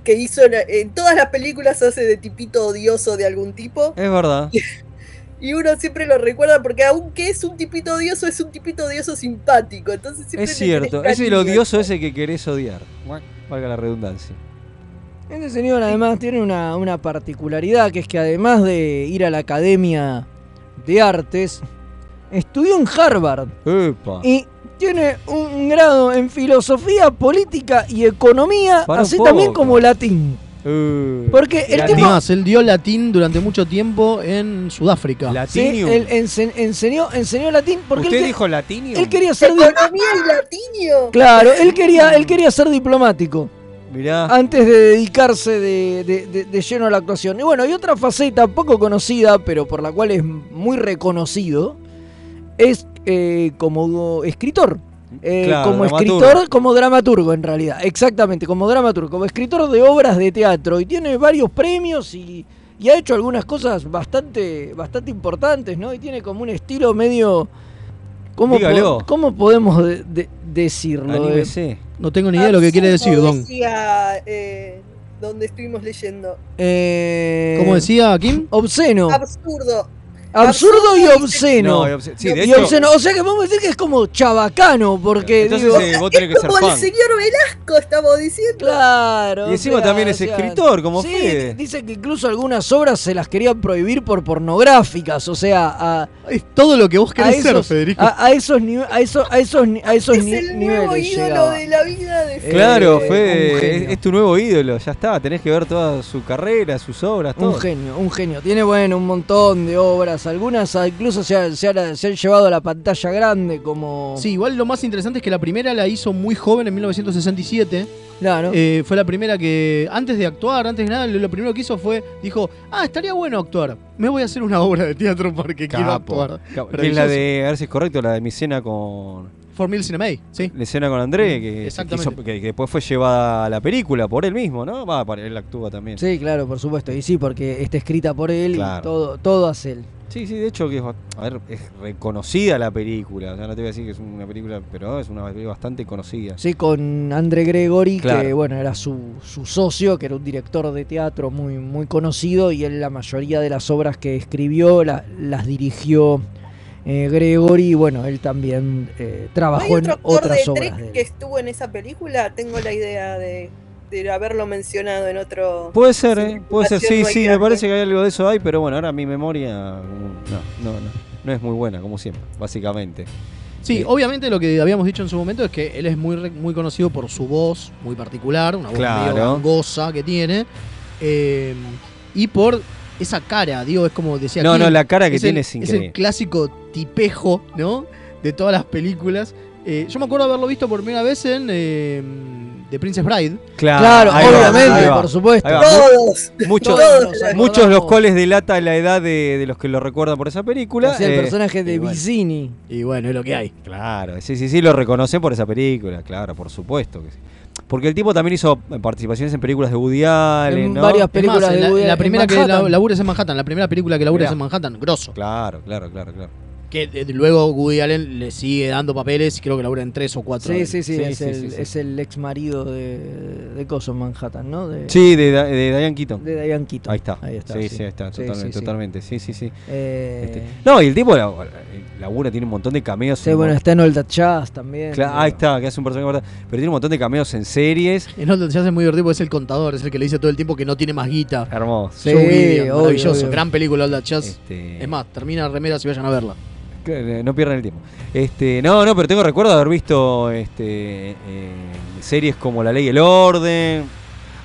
[SPEAKER 4] que hizo en, en todas las películas hace de tipito odioso de algún tipo.
[SPEAKER 2] Es verdad.
[SPEAKER 4] Y uno siempre lo recuerda porque aunque es un tipito odioso, es un tipito odioso simpático. Entonces siempre
[SPEAKER 2] Es cierto, es el odioso ese que querés odiar. Valga la redundancia.
[SPEAKER 1] Este señor además tiene una, una particularidad, que es que además de ir a la Academia de Artes, estudió en Harvard.
[SPEAKER 2] Epa.
[SPEAKER 1] Y tiene un grado en filosofía, política y economía,
[SPEAKER 11] Para
[SPEAKER 1] así también como latín.
[SPEAKER 2] Uh.
[SPEAKER 1] Porque el
[SPEAKER 11] Es
[SPEAKER 1] tipo...
[SPEAKER 11] más, él dio latín durante mucho tiempo en Sudáfrica.
[SPEAKER 1] Sí, él ense- enseñó, enseñó latín porque
[SPEAKER 2] ¿Usted
[SPEAKER 1] él,
[SPEAKER 2] dijo latinio?
[SPEAKER 1] él quería ser
[SPEAKER 4] Economía y latinio.
[SPEAKER 1] claro, él quería, él quería ser diplomático.
[SPEAKER 2] Mirá.
[SPEAKER 1] Antes de dedicarse de, de- de- de lleno a la actuación. Y bueno, y otra faceta poco conocida, pero por la cual es muy reconocido, es eh, como escritor. Eh,
[SPEAKER 2] Claro,
[SPEAKER 1] como
[SPEAKER 2] dramaturgo.
[SPEAKER 1] escritor, como dramaturgo en realidad. Exactamente, como dramaturgo, como escritor de obras de teatro. Y tiene varios premios y, y ha hecho algunas cosas bastante, bastante importantes, ¿no? Y tiene como un estilo medio... ¿Cómo, po- cómo podemos de- de- decirlo?
[SPEAKER 2] Anímese.
[SPEAKER 11] No tengo ni idea de lo que quiere decir, Don.
[SPEAKER 4] decía, eh, donde estuvimos leyendo.
[SPEAKER 1] Eh,
[SPEAKER 11] ¿Cómo decía Kim?
[SPEAKER 1] Obsceno.
[SPEAKER 4] Absurdo.
[SPEAKER 1] Absurdo y obsceno.
[SPEAKER 2] No, y obsceno. Sí, de
[SPEAKER 1] Y
[SPEAKER 2] hecho-
[SPEAKER 1] obsceno. O sea que podemos decir que es como chabacano, porque
[SPEAKER 2] Entonces,
[SPEAKER 1] digo,
[SPEAKER 2] eh, vos tenés que ser
[SPEAKER 4] Como el señor Velasco, estamos diciendo.
[SPEAKER 1] Claro.
[SPEAKER 2] Y encima también es escritor, como
[SPEAKER 1] sí,
[SPEAKER 2] Fede.
[SPEAKER 1] Dice que incluso algunas obras se las querían prohibir por pornográficas, o sea, a,
[SPEAKER 11] Es todo lo que vos
[SPEAKER 1] a
[SPEAKER 11] querés ser,
[SPEAKER 1] esos,
[SPEAKER 11] Federico.
[SPEAKER 1] a, a esos nive- a esos, a esos, a esos
[SPEAKER 4] Es
[SPEAKER 1] ni-
[SPEAKER 4] el nuevo
[SPEAKER 1] niveles
[SPEAKER 4] ídolo
[SPEAKER 1] llegaba.
[SPEAKER 4] de la vida de Fede.
[SPEAKER 2] Claro,
[SPEAKER 1] Eh,
[SPEAKER 2] fue
[SPEAKER 1] un genio.
[SPEAKER 2] es, es tu nuevo ídolo, ya está, tenés que ver toda su carrera, sus obras, todo.
[SPEAKER 1] Un genio, un genio. Tiene, bueno, un montón de obras. Algunas ah, incluso se, ha- se, ha- se han llevado a la pantalla grande como...
[SPEAKER 11] Sí, igual lo más interesante es que la primera la hizo muy joven en 1967.
[SPEAKER 1] Claro.
[SPEAKER 11] Eh, fue la primera que, antes de actuar, antes de nada, lo, lo primero que hizo fue, dijo, ah, estaría bueno actuar. Me voy a hacer una obra de teatro porque quiero
[SPEAKER 2] Capo.
[SPEAKER 11] actuar.
[SPEAKER 2] Capo. Que es la de, a ver si es correcto, la de mi cena con.
[SPEAKER 11] For Mil Cinema, sí.
[SPEAKER 2] La escena con André, que,
[SPEAKER 11] Exactamente.
[SPEAKER 2] que hizo- que- que después fue llevada a la película por él mismo, ¿no? Va, para él actúa también.
[SPEAKER 1] Sí, claro, por supuesto. Y sí, porque está escrita por él
[SPEAKER 2] Claro.
[SPEAKER 1] y todo, todo hace él.
[SPEAKER 2] Sí, sí, de hecho, que a ver, es reconocida la película. O sea, no te voy a decir que es una película, pero es una película bastante conocida.
[SPEAKER 1] Sí, con André Gregory, que bueno, era su, su socio, que era un director de teatro muy, muy conocido, y él la mayoría de las obras que escribió la- las dirigió eh, Gregory, y bueno, él también eh,
[SPEAKER 4] ¿No hay
[SPEAKER 1] trabajó en
[SPEAKER 4] otro actor
[SPEAKER 1] otras
[SPEAKER 4] de
[SPEAKER 1] obras
[SPEAKER 4] Trek
[SPEAKER 1] de él.
[SPEAKER 4] que estuvo en esa película? Tengo la idea de, de haberlo mencionado en otro.
[SPEAKER 2] Puede ser, ¿eh? Puede ser, sí, sí, me parece que hay algo de eso ahí, pero bueno, ahora mi memoria mm, no, no, no, no es muy buena, como siempre, básicamente.
[SPEAKER 11] Sí,
[SPEAKER 2] Eh,
[SPEAKER 11] obviamente lo que habíamos dicho en su momento es que él es muy, muy conocido por su voz muy particular, una voz
[SPEAKER 2] Claro.
[SPEAKER 11] medio gangosa que tiene, eh, y por esa cara, digo, es como decía
[SPEAKER 2] No, no, la cara que
[SPEAKER 11] el-
[SPEAKER 2] tiene es
[SPEAKER 11] Es
[SPEAKER 2] increíble.
[SPEAKER 11] el clásico tipejo, ¿no? De todas las películas. Eh, yo me acuerdo haberlo visto por primera vez en eh, The Princess Bride.
[SPEAKER 2] Claro, ahí
[SPEAKER 1] obviamente,
[SPEAKER 2] va,
[SPEAKER 1] por supuesto.
[SPEAKER 4] Todos.
[SPEAKER 2] Muchos,
[SPEAKER 1] Todos
[SPEAKER 2] muchos los cuales delata la edad de, de los que lo recuerdan por esa película.
[SPEAKER 1] Hacía el
[SPEAKER 2] eh,
[SPEAKER 1] personaje de
[SPEAKER 2] bueno.
[SPEAKER 1] Vicini.
[SPEAKER 11] Y bueno, es lo que hay.
[SPEAKER 2] Claro, sí, sí, sí, lo reconocen por esa película, claro, por supuesto que sí. Porque el tipo también hizo eh, participaciones en películas de Woody Allen,
[SPEAKER 1] En
[SPEAKER 2] ¿no?
[SPEAKER 1] varias
[SPEAKER 11] Es
[SPEAKER 1] películas
[SPEAKER 11] más,
[SPEAKER 1] de
[SPEAKER 11] la,
[SPEAKER 1] Woody
[SPEAKER 11] la
[SPEAKER 1] Allen,
[SPEAKER 11] primera que
[SPEAKER 1] Manhattan.
[SPEAKER 11] la- labura es en Manhattan, la primera película que labura es
[SPEAKER 2] Mirá.
[SPEAKER 11] en Manhattan, grosso.
[SPEAKER 2] Claro, claro, claro, claro.
[SPEAKER 11] Que luego Woody Allen le sigue dando papeles y creo que labura en tres o cuatro.
[SPEAKER 1] Sí, sí, sí,
[SPEAKER 2] Sí,
[SPEAKER 1] es,
[SPEAKER 2] sí,
[SPEAKER 1] el,
[SPEAKER 2] sí, sí.
[SPEAKER 1] es el ex marido de, de Coso en Manhattan, ¿no? De,
[SPEAKER 2] Sí, de, de Diane Keaton.
[SPEAKER 1] de Diane Keaton.
[SPEAKER 2] Ahí está.
[SPEAKER 1] Ahí está.
[SPEAKER 2] Sí, sí, ahí está,
[SPEAKER 1] Sí,
[SPEAKER 2] totalmente,
[SPEAKER 1] sí, sí.
[SPEAKER 2] totalmente. Sí, sí, sí.
[SPEAKER 1] Eh,
[SPEAKER 2] Este, no, y el tipo la, labura tiene un montón de cameos.
[SPEAKER 1] sí,
[SPEAKER 2] en
[SPEAKER 1] bueno, está en That Jazz también.
[SPEAKER 2] Ahí está, que hace un personaje importante. Pero tiene un montón de cameos en series.
[SPEAKER 11] En Old se hace muy divertido, porque es el contador, es el que le dice todo el tiempo que no tiene más guita.
[SPEAKER 2] Hermoso.
[SPEAKER 1] Sí, obvio,
[SPEAKER 11] maravilloso,
[SPEAKER 1] obvio.
[SPEAKER 11] gran película Old Jazz.
[SPEAKER 2] Este,
[SPEAKER 11] Es más, termina remeras y vayan a verla.
[SPEAKER 2] No pierdan el tiempo. Este, no, no, pero tengo recuerdo de haber visto este, eh, series como La Ley y el Orden.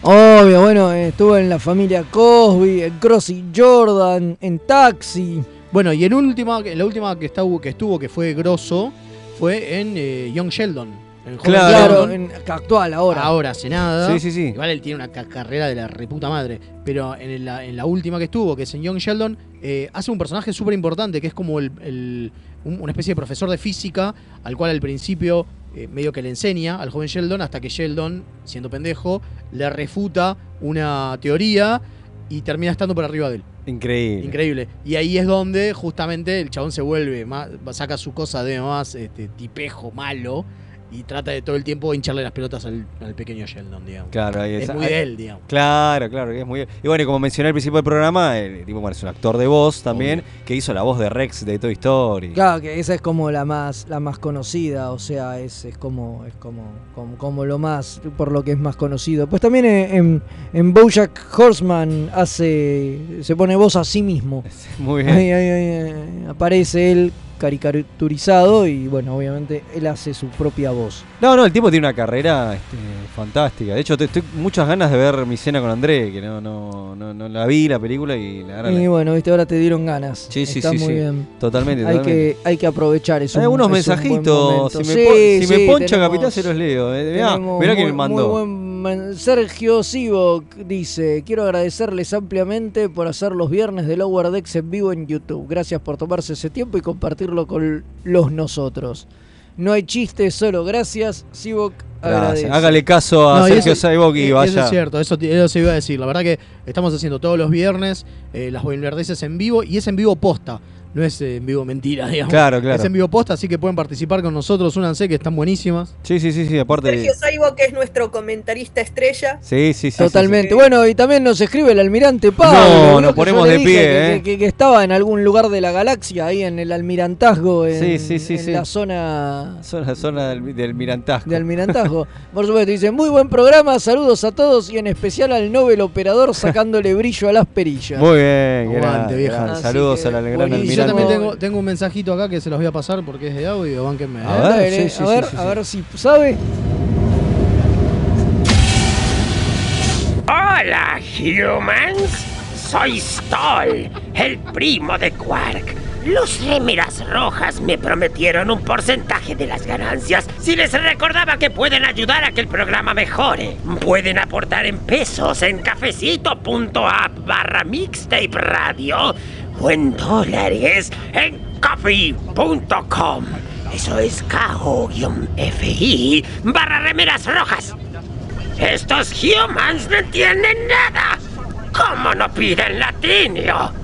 [SPEAKER 1] Obvio, bueno, estuvo en la familia Cosby, en Crossy Jordan, en Taxi.
[SPEAKER 11] Bueno, y en última, en la última que, está, que estuvo, que fue grosso, fue en eh, Young Sheldon. Joven
[SPEAKER 2] Claro.
[SPEAKER 1] En, actual ahora.
[SPEAKER 11] Ahora hace nada.
[SPEAKER 2] Sí, sí, sí.
[SPEAKER 11] Igual él tiene una ca- carrera de la reputa madre. Pero en la, en la última que estuvo, que es en Young Sheldon, eh, hace un personaje súper importante, que es como el, el- un- una especie de profesor de física, al cual al principio eh, medio que le enseña al joven Sheldon, hasta que Sheldon, siendo pendejo, le refuta una teoría y termina estando por arriba de él.
[SPEAKER 2] Increíble.
[SPEAKER 11] Increíble. Y ahí es donde justamente el chabón se vuelve, más, saca su cosa de más este, tipejo malo y trata de todo el tiempo hincharle las pelotas al, al pequeño Sheldon, digamos.
[SPEAKER 2] Claro, ahí
[SPEAKER 11] Es
[SPEAKER 2] está.
[SPEAKER 11] muy
[SPEAKER 2] Ahí-
[SPEAKER 11] de él, digamos.
[SPEAKER 2] Claro, claro, que es muy Y bueno, y como mencioné al principio del programa, el tipo bueno, es un actor de voz también, que hizo la voz de Rex de Toy Story.
[SPEAKER 1] Claro, que esa es como la más, la más conocida, o sea, es, es como, es como, como, como lo más, por lo que es más conocido. Pues también en, en, en BoJack Horseman hace, se pone voz a sí mismo. (laughs)
[SPEAKER 2] Muy bien.
[SPEAKER 1] Ahí, ahí, ahí, eh, aparece él caricaturizado y bueno, obviamente él hace su propia voz.
[SPEAKER 2] No, no, el tipo tiene una carrera este, fantástica. De hecho, te- estoy muchas ganas de ver mi cena con André, que no, no, no, no la vi la película y la
[SPEAKER 1] Y
[SPEAKER 2] la-
[SPEAKER 1] bueno, viste, ahora te dieron ganas.
[SPEAKER 2] Sí, sí,
[SPEAKER 1] Está
[SPEAKER 2] sí,
[SPEAKER 1] muy
[SPEAKER 2] sí.
[SPEAKER 1] bien.
[SPEAKER 2] Totalmente,
[SPEAKER 1] Hay
[SPEAKER 2] totalmente.
[SPEAKER 1] que, hay que aprovechar eso.
[SPEAKER 2] Hay algunos mensajitos. Si me, pon- si me poncha Capitán, se los leo. eh. Mirá, mirá
[SPEAKER 1] muy-
[SPEAKER 2] me mandó.
[SPEAKER 1] muy buen Sergio Sivok dice: Quiero agradecerles ampliamente por hacer los viernes de Lower Decks en vivo en YouTube. Gracias por tomarse ese tiempo y compartirlo con los nosotros. No hay chistes, solo gracias. Sivok agradece.
[SPEAKER 2] Gracias. Hágale caso a
[SPEAKER 11] No,
[SPEAKER 2] Sergio Saibok y
[SPEAKER 11] eh,
[SPEAKER 2] vaya.
[SPEAKER 11] Eso es cierto, eso, se iba a decir. La verdad que estamos haciendo todos los viernes eh, las boilerdeces en vivo y es en vivo posta. No es en vivo mentira, (laughs) digamos.
[SPEAKER 2] Claro, claro.
[SPEAKER 11] Es en vivo posta, así que pueden participar con nosotros. Únanse que están buenísimas.
[SPEAKER 2] Sí, sí, sí, sí, aparte.
[SPEAKER 4] Sergio Saibo, que es nuestro comentarista estrella.
[SPEAKER 2] Sí, sí, sí.
[SPEAKER 1] Totalmente. Bueno, y también nos escribe el almirante Pablo.
[SPEAKER 2] No,
[SPEAKER 1] ¿no?
[SPEAKER 2] nos ponemos de pie,
[SPEAKER 1] que,
[SPEAKER 2] ¿eh?
[SPEAKER 1] que- que estaba en algún lugar de la galaxia, ahí en el almirantazgo, en,
[SPEAKER 2] Sí, sí, sí,
[SPEAKER 1] en
[SPEAKER 2] sí.
[SPEAKER 1] la zona
[SPEAKER 2] Zona, zona del, del Mirantazgo.
[SPEAKER 1] de almirantazgo. Por supuesto, dice, muy buen programa, saludos a todos y en especial al Nobel operador sacándole brillo a las perillas.
[SPEAKER 2] Muy bien,
[SPEAKER 11] Aguante,
[SPEAKER 2] grande,
[SPEAKER 11] vieja.
[SPEAKER 2] Saludos
[SPEAKER 1] que,
[SPEAKER 2] a la gran
[SPEAKER 1] buenísimo.
[SPEAKER 11] Yo también tengo, tengo un mensajito acá que se los voy a pasar porque es de audio. Bánquenme. ¿eh?
[SPEAKER 2] A ver,
[SPEAKER 1] Dale,
[SPEAKER 2] sí, sí,
[SPEAKER 1] a
[SPEAKER 2] sí,
[SPEAKER 1] ver,
[SPEAKER 2] sí,
[SPEAKER 1] a
[SPEAKER 2] sí.
[SPEAKER 1] ver si sabe.
[SPEAKER 22] Hola, humans. Soy Stoll, el primo de Quark. Los remeras rojas me prometieron un porcentaje de las ganancias si les recordaba que pueden ayudar a que el programa mejore. Pueden aportar en pesos en cafecito.app barra mixtape radio o en dólares en coffee.com. Eso es KO-FI barra remeras rojas. Estos humans no entienden nada. ¿Cómo no piden latinio?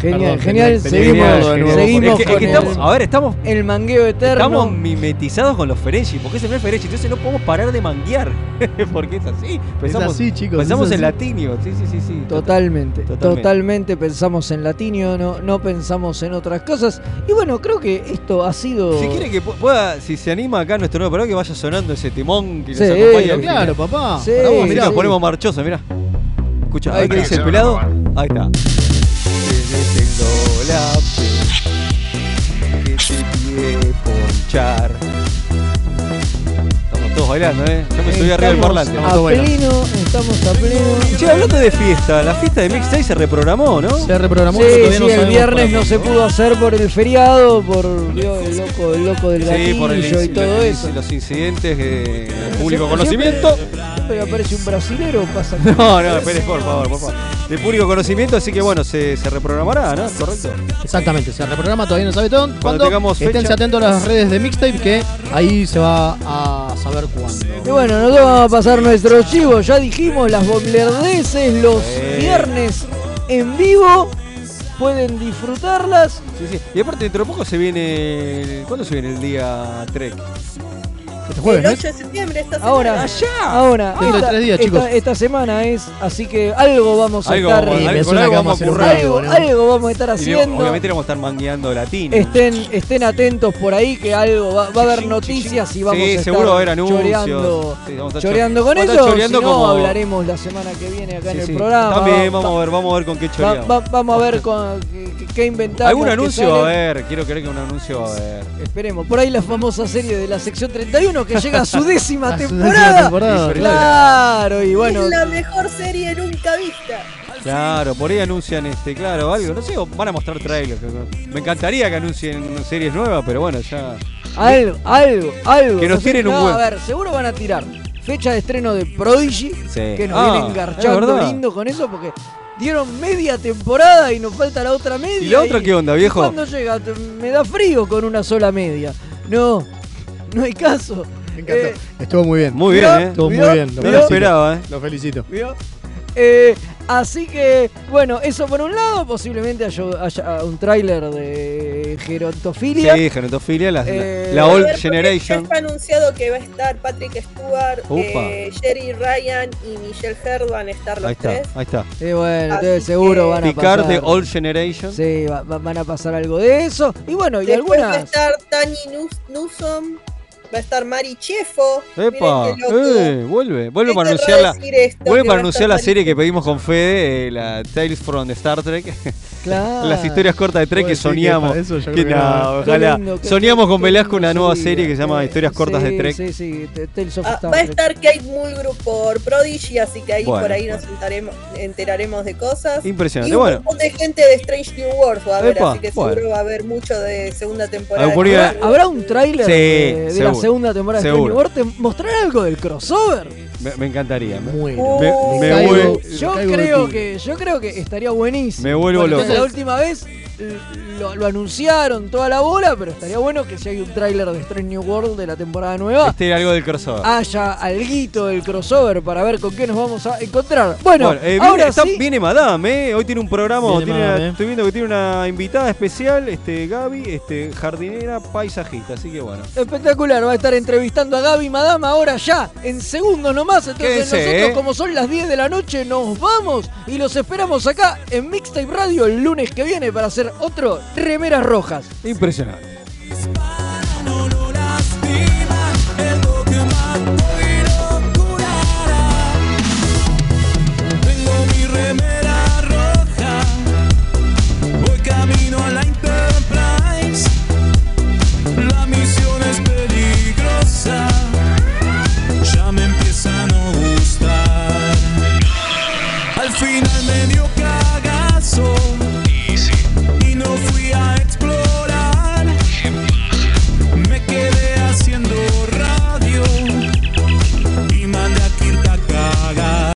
[SPEAKER 1] Genial,
[SPEAKER 11] Perdón,
[SPEAKER 1] genial.
[SPEAKER 11] genial,
[SPEAKER 1] seguimos
[SPEAKER 2] Genial,
[SPEAKER 1] seguimos
[SPEAKER 2] Es que- es
[SPEAKER 1] el,
[SPEAKER 2] a ver, estamos,
[SPEAKER 1] el mangueo eterno.
[SPEAKER 2] estamos mimetizados con los Ferengi, porque es el primer Ferengi, entonces no podemos parar de manguear, (laughs) porque es así. Pensamos,
[SPEAKER 11] así, chicos,
[SPEAKER 2] Pensamos
[SPEAKER 11] es
[SPEAKER 2] en latinio, sí, sí, sí, sí.
[SPEAKER 1] Totalmente,
[SPEAKER 2] Totalmente.
[SPEAKER 1] totalmente, pensamos en latinio, no, no pensamos en otras cosas. Y bueno, creo que esto ha sido.
[SPEAKER 2] Si quiere que pu- pueda, si se anima acá nuestro nuevo programa, que vaya sonando ese timón que
[SPEAKER 1] Sí,
[SPEAKER 2] nos acompaña.
[SPEAKER 11] Claro, papá.
[SPEAKER 1] Sí,
[SPEAKER 11] Para vos,
[SPEAKER 2] Mirá, nos ponemos marchosos, mirá. Escucha,
[SPEAKER 1] Ahí
[SPEAKER 2] que dice el pelado. Ahí está. Tengo la fe que te quiere ponchar. Estamos todos bailando, ¿eh? Yo me subí arriba del
[SPEAKER 1] Estamos
[SPEAKER 2] parlante.
[SPEAKER 1] a pleno, estamos a pleno.
[SPEAKER 2] Che, hablando de fiesta, la fiesta de Mixtape se reprogramó, ¿no?
[SPEAKER 11] Se reprogramó,
[SPEAKER 1] Sí,
[SPEAKER 11] no
[SPEAKER 1] el viernes no se pudo hacer por el feriado, por el loco, el loco del
[SPEAKER 2] Sí,
[SPEAKER 1] gatillo
[SPEAKER 2] por el,
[SPEAKER 1] y todo eso.
[SPEAKER 2] los incidentes de público
[SPEAKER 1] Siempre-
[SPEAKER 2] conocimiento.
[SPEAKER 1] Siempre aparece un brasilero, pasa. (laughs)
[SPEAKER 2] No, no, espere, por favor, por favor. De público conocimiento, así que bueno, se, se reprogramará, ¿no? ¿Correcto?
[SPEAKER 11] Exactamente, se reprograma, todavía no sabe todo. Cuando
[SPEAKER 2] tengamos fecha.
[SPEAKER 11] Esténse atentos a las redes de Mixtape que ahí se va a saber cuándo.
[SPEAKER 1] Y bueno, nosotros vamos a pasar nuestros chivos. Ya dijimos, las bomberdeces los viernes en vivo. Pueden disfrutarlas.
[SPEAKER 2] Sí, sí. Y aparte, dentro de poco se viene. el- ¿Cuándo se viene el día Trek?
[SPEAKER 11] Este
[SPEAKER 4] el 8 de septiembre esta semana.
[SPEAKER 1] Ahora, ahora,
[SPEAKER 11] Dentro de
[SPEAKER 1] esta,
[SPEAKER 11] tres días,
[SPEAKER 1] esta-
[SPEAKER 11] chicos.
[SPEAKER 1] esta semana es, así que algo vamos a
[SPEAKER 2] Algo
[SPEAKER 1] estar
[SPEAKER 2] vamos-
[SPEAKER 11] Y me
[SPEAKER 2] algo-
[SPEAKER 11] suena
[SPEAKER 2] algo
[SPEAKER 11] que
[SPEAKER 2] vamos a
[SPEAKER 11] vamos a hacer un
[SPEAKER 2] currar.
[SPEAKER 1] algo,
[SPEAKER 11] ¿no?
[SPEAKER 1] algo vamos a estar
[SPEAKER 2] Y
[SPEAKER 1] haciendo.
[SPEAKER 2] obviamente vamos a estar mangueando latino.
[SPEAKER 1] Estén, estén atentos por ahí que algo va, va a haber noticias y vamos
[SPEAKER 2] Sí,
[SPEAKER 1] a estar
[SPEAKER 2] seguro va a haber anuncios.
[SPEAKER 1] choreando,
[SPEAKER 2] Sí, vamos a estar
[SPEAKER 1] choreando
[SPEAKER 2] cho-
[SPEAKER 1] con
[SPEAKER 2] vamos a estar
[SPEAKER 1] si no,
[SPEAKER 2] como-
[SPEAKER 1] hablaremos la semana que viene acá
[SPEAKER 2] Sí,
[SPEAKER 1] en el
[SPEAKER 2] sí.
[SPEAKER 1] programa.
[SPEAKER 2] También
[SPEAKER 1] Va-
[SPEAKER 2] vamos a ver, vamos a ver con qué
[SPEAKER 1] va-
[SPEAKER 2] choreamos.
[SPEAKER 1] va- vamos a ver con, qué, qué inventamos.
[SPEAKER 2] Algún
[SPEAKER 1] qué
[SPEAKER 2] anuncio a haber, quiero creer que un anuncio va a haber.
[SPEAKER 1] Esperemos. Por ahí la famosa serie de la sección 31 que llega a su (laughs) décima
[SPEAKER 11] A su décima
[SPEAKER 1] temporada. Claro, y bueno.
[SPEAKER 4] Es la mejor serie nunca vista.
[SPEAKER 2] Claro, por ahí anuncian este, claro, algo, no sé, van a mostrar trailers. Me encantaría que anuncien series nuevas, pero bueno, ya.
[SPEAKER 1] Algo, algo, algo.
[SPEAKER 2] Que nos
[SPEAKER 1] No
[SPEAKER 2] tiren un
[SPEAKER 1] no,
[SPEAKER 2] buen-
[SPEAKER 1] A ver, seguro van a tirar fecha de estreno de Prodigy.
[SPEAKER 2] Sí.
[SPEAKER 1] Que nos
[SPEAKER 2] Ah,
[SPEAKER 1] viene
[SPEAKER 2] es
[SPEAKER 1] engarchando
[SPEAKER 2] verdad.
[SPEAKER 1] lindo con eso porque dieron media temporada y nos falta la otra media.
[SPEAKER 2] ¿Y la otra qué onda, viejo?
[SPEAKER 1] ¿y ¿Cuándo llega? Te- Me da frío con una sola media. No, no hay caso.
[SPEAKER 11] Me encantó.
[SPEAKER 1] Eh,
[SPEAKER 11] Estuvo muy bien.
[SPEAKER 2] Muy bien. ¿eh?
[SPEAKER 11] Estuvo
[SPEAKER 1] ¿Vio?
[SPEAKER 11] muy bien.
[SPEAKER 2] No lo esperaba, ¿eh?
[SPEAKER 11] Lo felicito.
[SPEAKER 1] ¿Vio? Eh, así que, bueno, eso por un lado, posiblemente haya, haya un tráiler de gerontofilia.
[SPEAKER 2] Sí, gerontofilia, la,
[SPEAKER 1] Eh,
[SPEAKER 2] la Old
[SPEAKER 4] ver,
[SPEAKER 2] Generation.
[SPEAKER 4] Ya está anunciado que va a estar Patrick Stewart, eh, Jerry Ryan y Michelle a estar los
[SPEAKER 2] Ahí está,
[SPEAKER 4] tres.
[SPEAKER 2] ahí está.
[SPEAKER 1] Eh, bueno,
[SPEAKER 4] Así
[SPEAKER 1] entonces seguro van a
[SPEAKER 2] Picard
[SPEAKER 1] pasar.
[SPEAKER 2] de Old Generation.
[SPEAKER 1] Sí, va- va- van a pasar algo de eso. Y bueno, y
[SPEAKER 4] Después va a
[SPEAKER 1] algunas.
[SPEAKER 4] estar Tani Nus- Newsom, va a estar Mari Chefo.
[SPEAKER 2] Epa, eh, vuelve, vuelve
[SPEAKER 4] ¿Qué
[SPEAKER 2] para anunciar la, vuelve para anunciar la serie que pedimos con Fede, eh, la Tales from the Star Trek. (laughs)
[SPEAKER 1] Claro.
[SPEAKER 2] Las historias cortas de Trek
[SPEAKER 11] ¿Puedo
[SPEAKER 2] que soñamos.
[SPEAKER 11] eso
[SPEAKER 2] Que no?
[SPEAKER 1] Qué
[SPEAKER 2] ojalá.
[SPEAKER 1] lindo,
[SPEAKER 2] Soñamos con Velasco
[SPEAKER 1] lindo
[SPEAKER 2] una nueva serie que se llama
[SPEAKER 1] Eh,
[SPEAKER 2] Historias cortas de Trek.
[SPEAKER 1] Sí, sí, T- Tales of
[SPEAKER 4] Ah, va a estar Kate Mulgrew por Prodigy, así que ahí
[SPEAKER 2] Bueno,
[SPEAKER 4] por ahí nos enteraremos, enteraremos de cosas.
[SPEAKER 2] Impresionante,
[SPEAKER 4] Y un
[SPEAKER 2] bueno.
[SPEAKER 4] montón de gente de Strange New Worlds va a haber,
[SPEAKER 2] Epa,
[SPEAKER 4] así que
[SPEAKER 2] bueno.
[SPEAKER 4] seguro va a haber mucho de segunda temporada.
[SPEAKER 1] ¿Habrá, un tráiler
[SPEAKER 2] Sí,
[SPEAKER 1] de, de la segunda temporada de
[SPEAKER 2] seguro.
[SPEAKER 1] Strange New World? ¿Mostrar algo del crossover?
[SPEAKER 2] Me, me encantaría. Me,
[SPEAKER 11] Bueno.
[SPEAKER 2] me- me
[SPEAKER 11] caigo.
[SPEAKER 2] vuel-
[SPEAKER 1] Yo
[SPEAKER 11] caigo
[SPEAKER 1] creo que yo creo que estaría buenísimo.
[SPEAKER 2] Me vuelvo
[SPEAKER 1] Bueno,
[SPEAKER 2] loco.
[SPEAKER 1] entonces, la última vez lo, lo anunciaron toda la bola, pero estaría bueno que si hay un tráiler de Strange New World de la temporada nueva,
[SPEAKER 2] este algo del crossover.
[SPEAKER 1] haya alguito del crossover para ver con qué nos vamos a encontrar. Bueno,
[SPEAKER 2] Bueno, eh, viene,
[SPEAKER 1] ahora
[SPEAKER 2] está-
[SPEAKER 1] sí.
[SPEAKER 2] viene Madame, ¿eh? Hoy tiene un programa,
[SPEAKER 11] Viene
[SPEAKER 2] tiene
[SPEAKER 11] Madame,
[SPEAKER 2] una-
[SPEAKER 11] eh.
[SPEAKER 2] estoy viendo que tiene una invitada especial, este Gaby, este jardinera paisajista, así que bueno.
[SPEAKER 1] Espectacular, va a estar entrevistando a Gaby Madama ahora ya, en segundos nomás. Entonces
[SPEAKER 2] Quédense,
[SPEAKER 1] nosotros,
[SPEAKER 2] ¿eh?
[SPEAKER 1] como son las 10 de la noche, nos vamos y los esperamos acá en Mixtape Radio el lunes que viene para hacer otro Remeras Rojas.
[SPEAKER 2] Impresionante.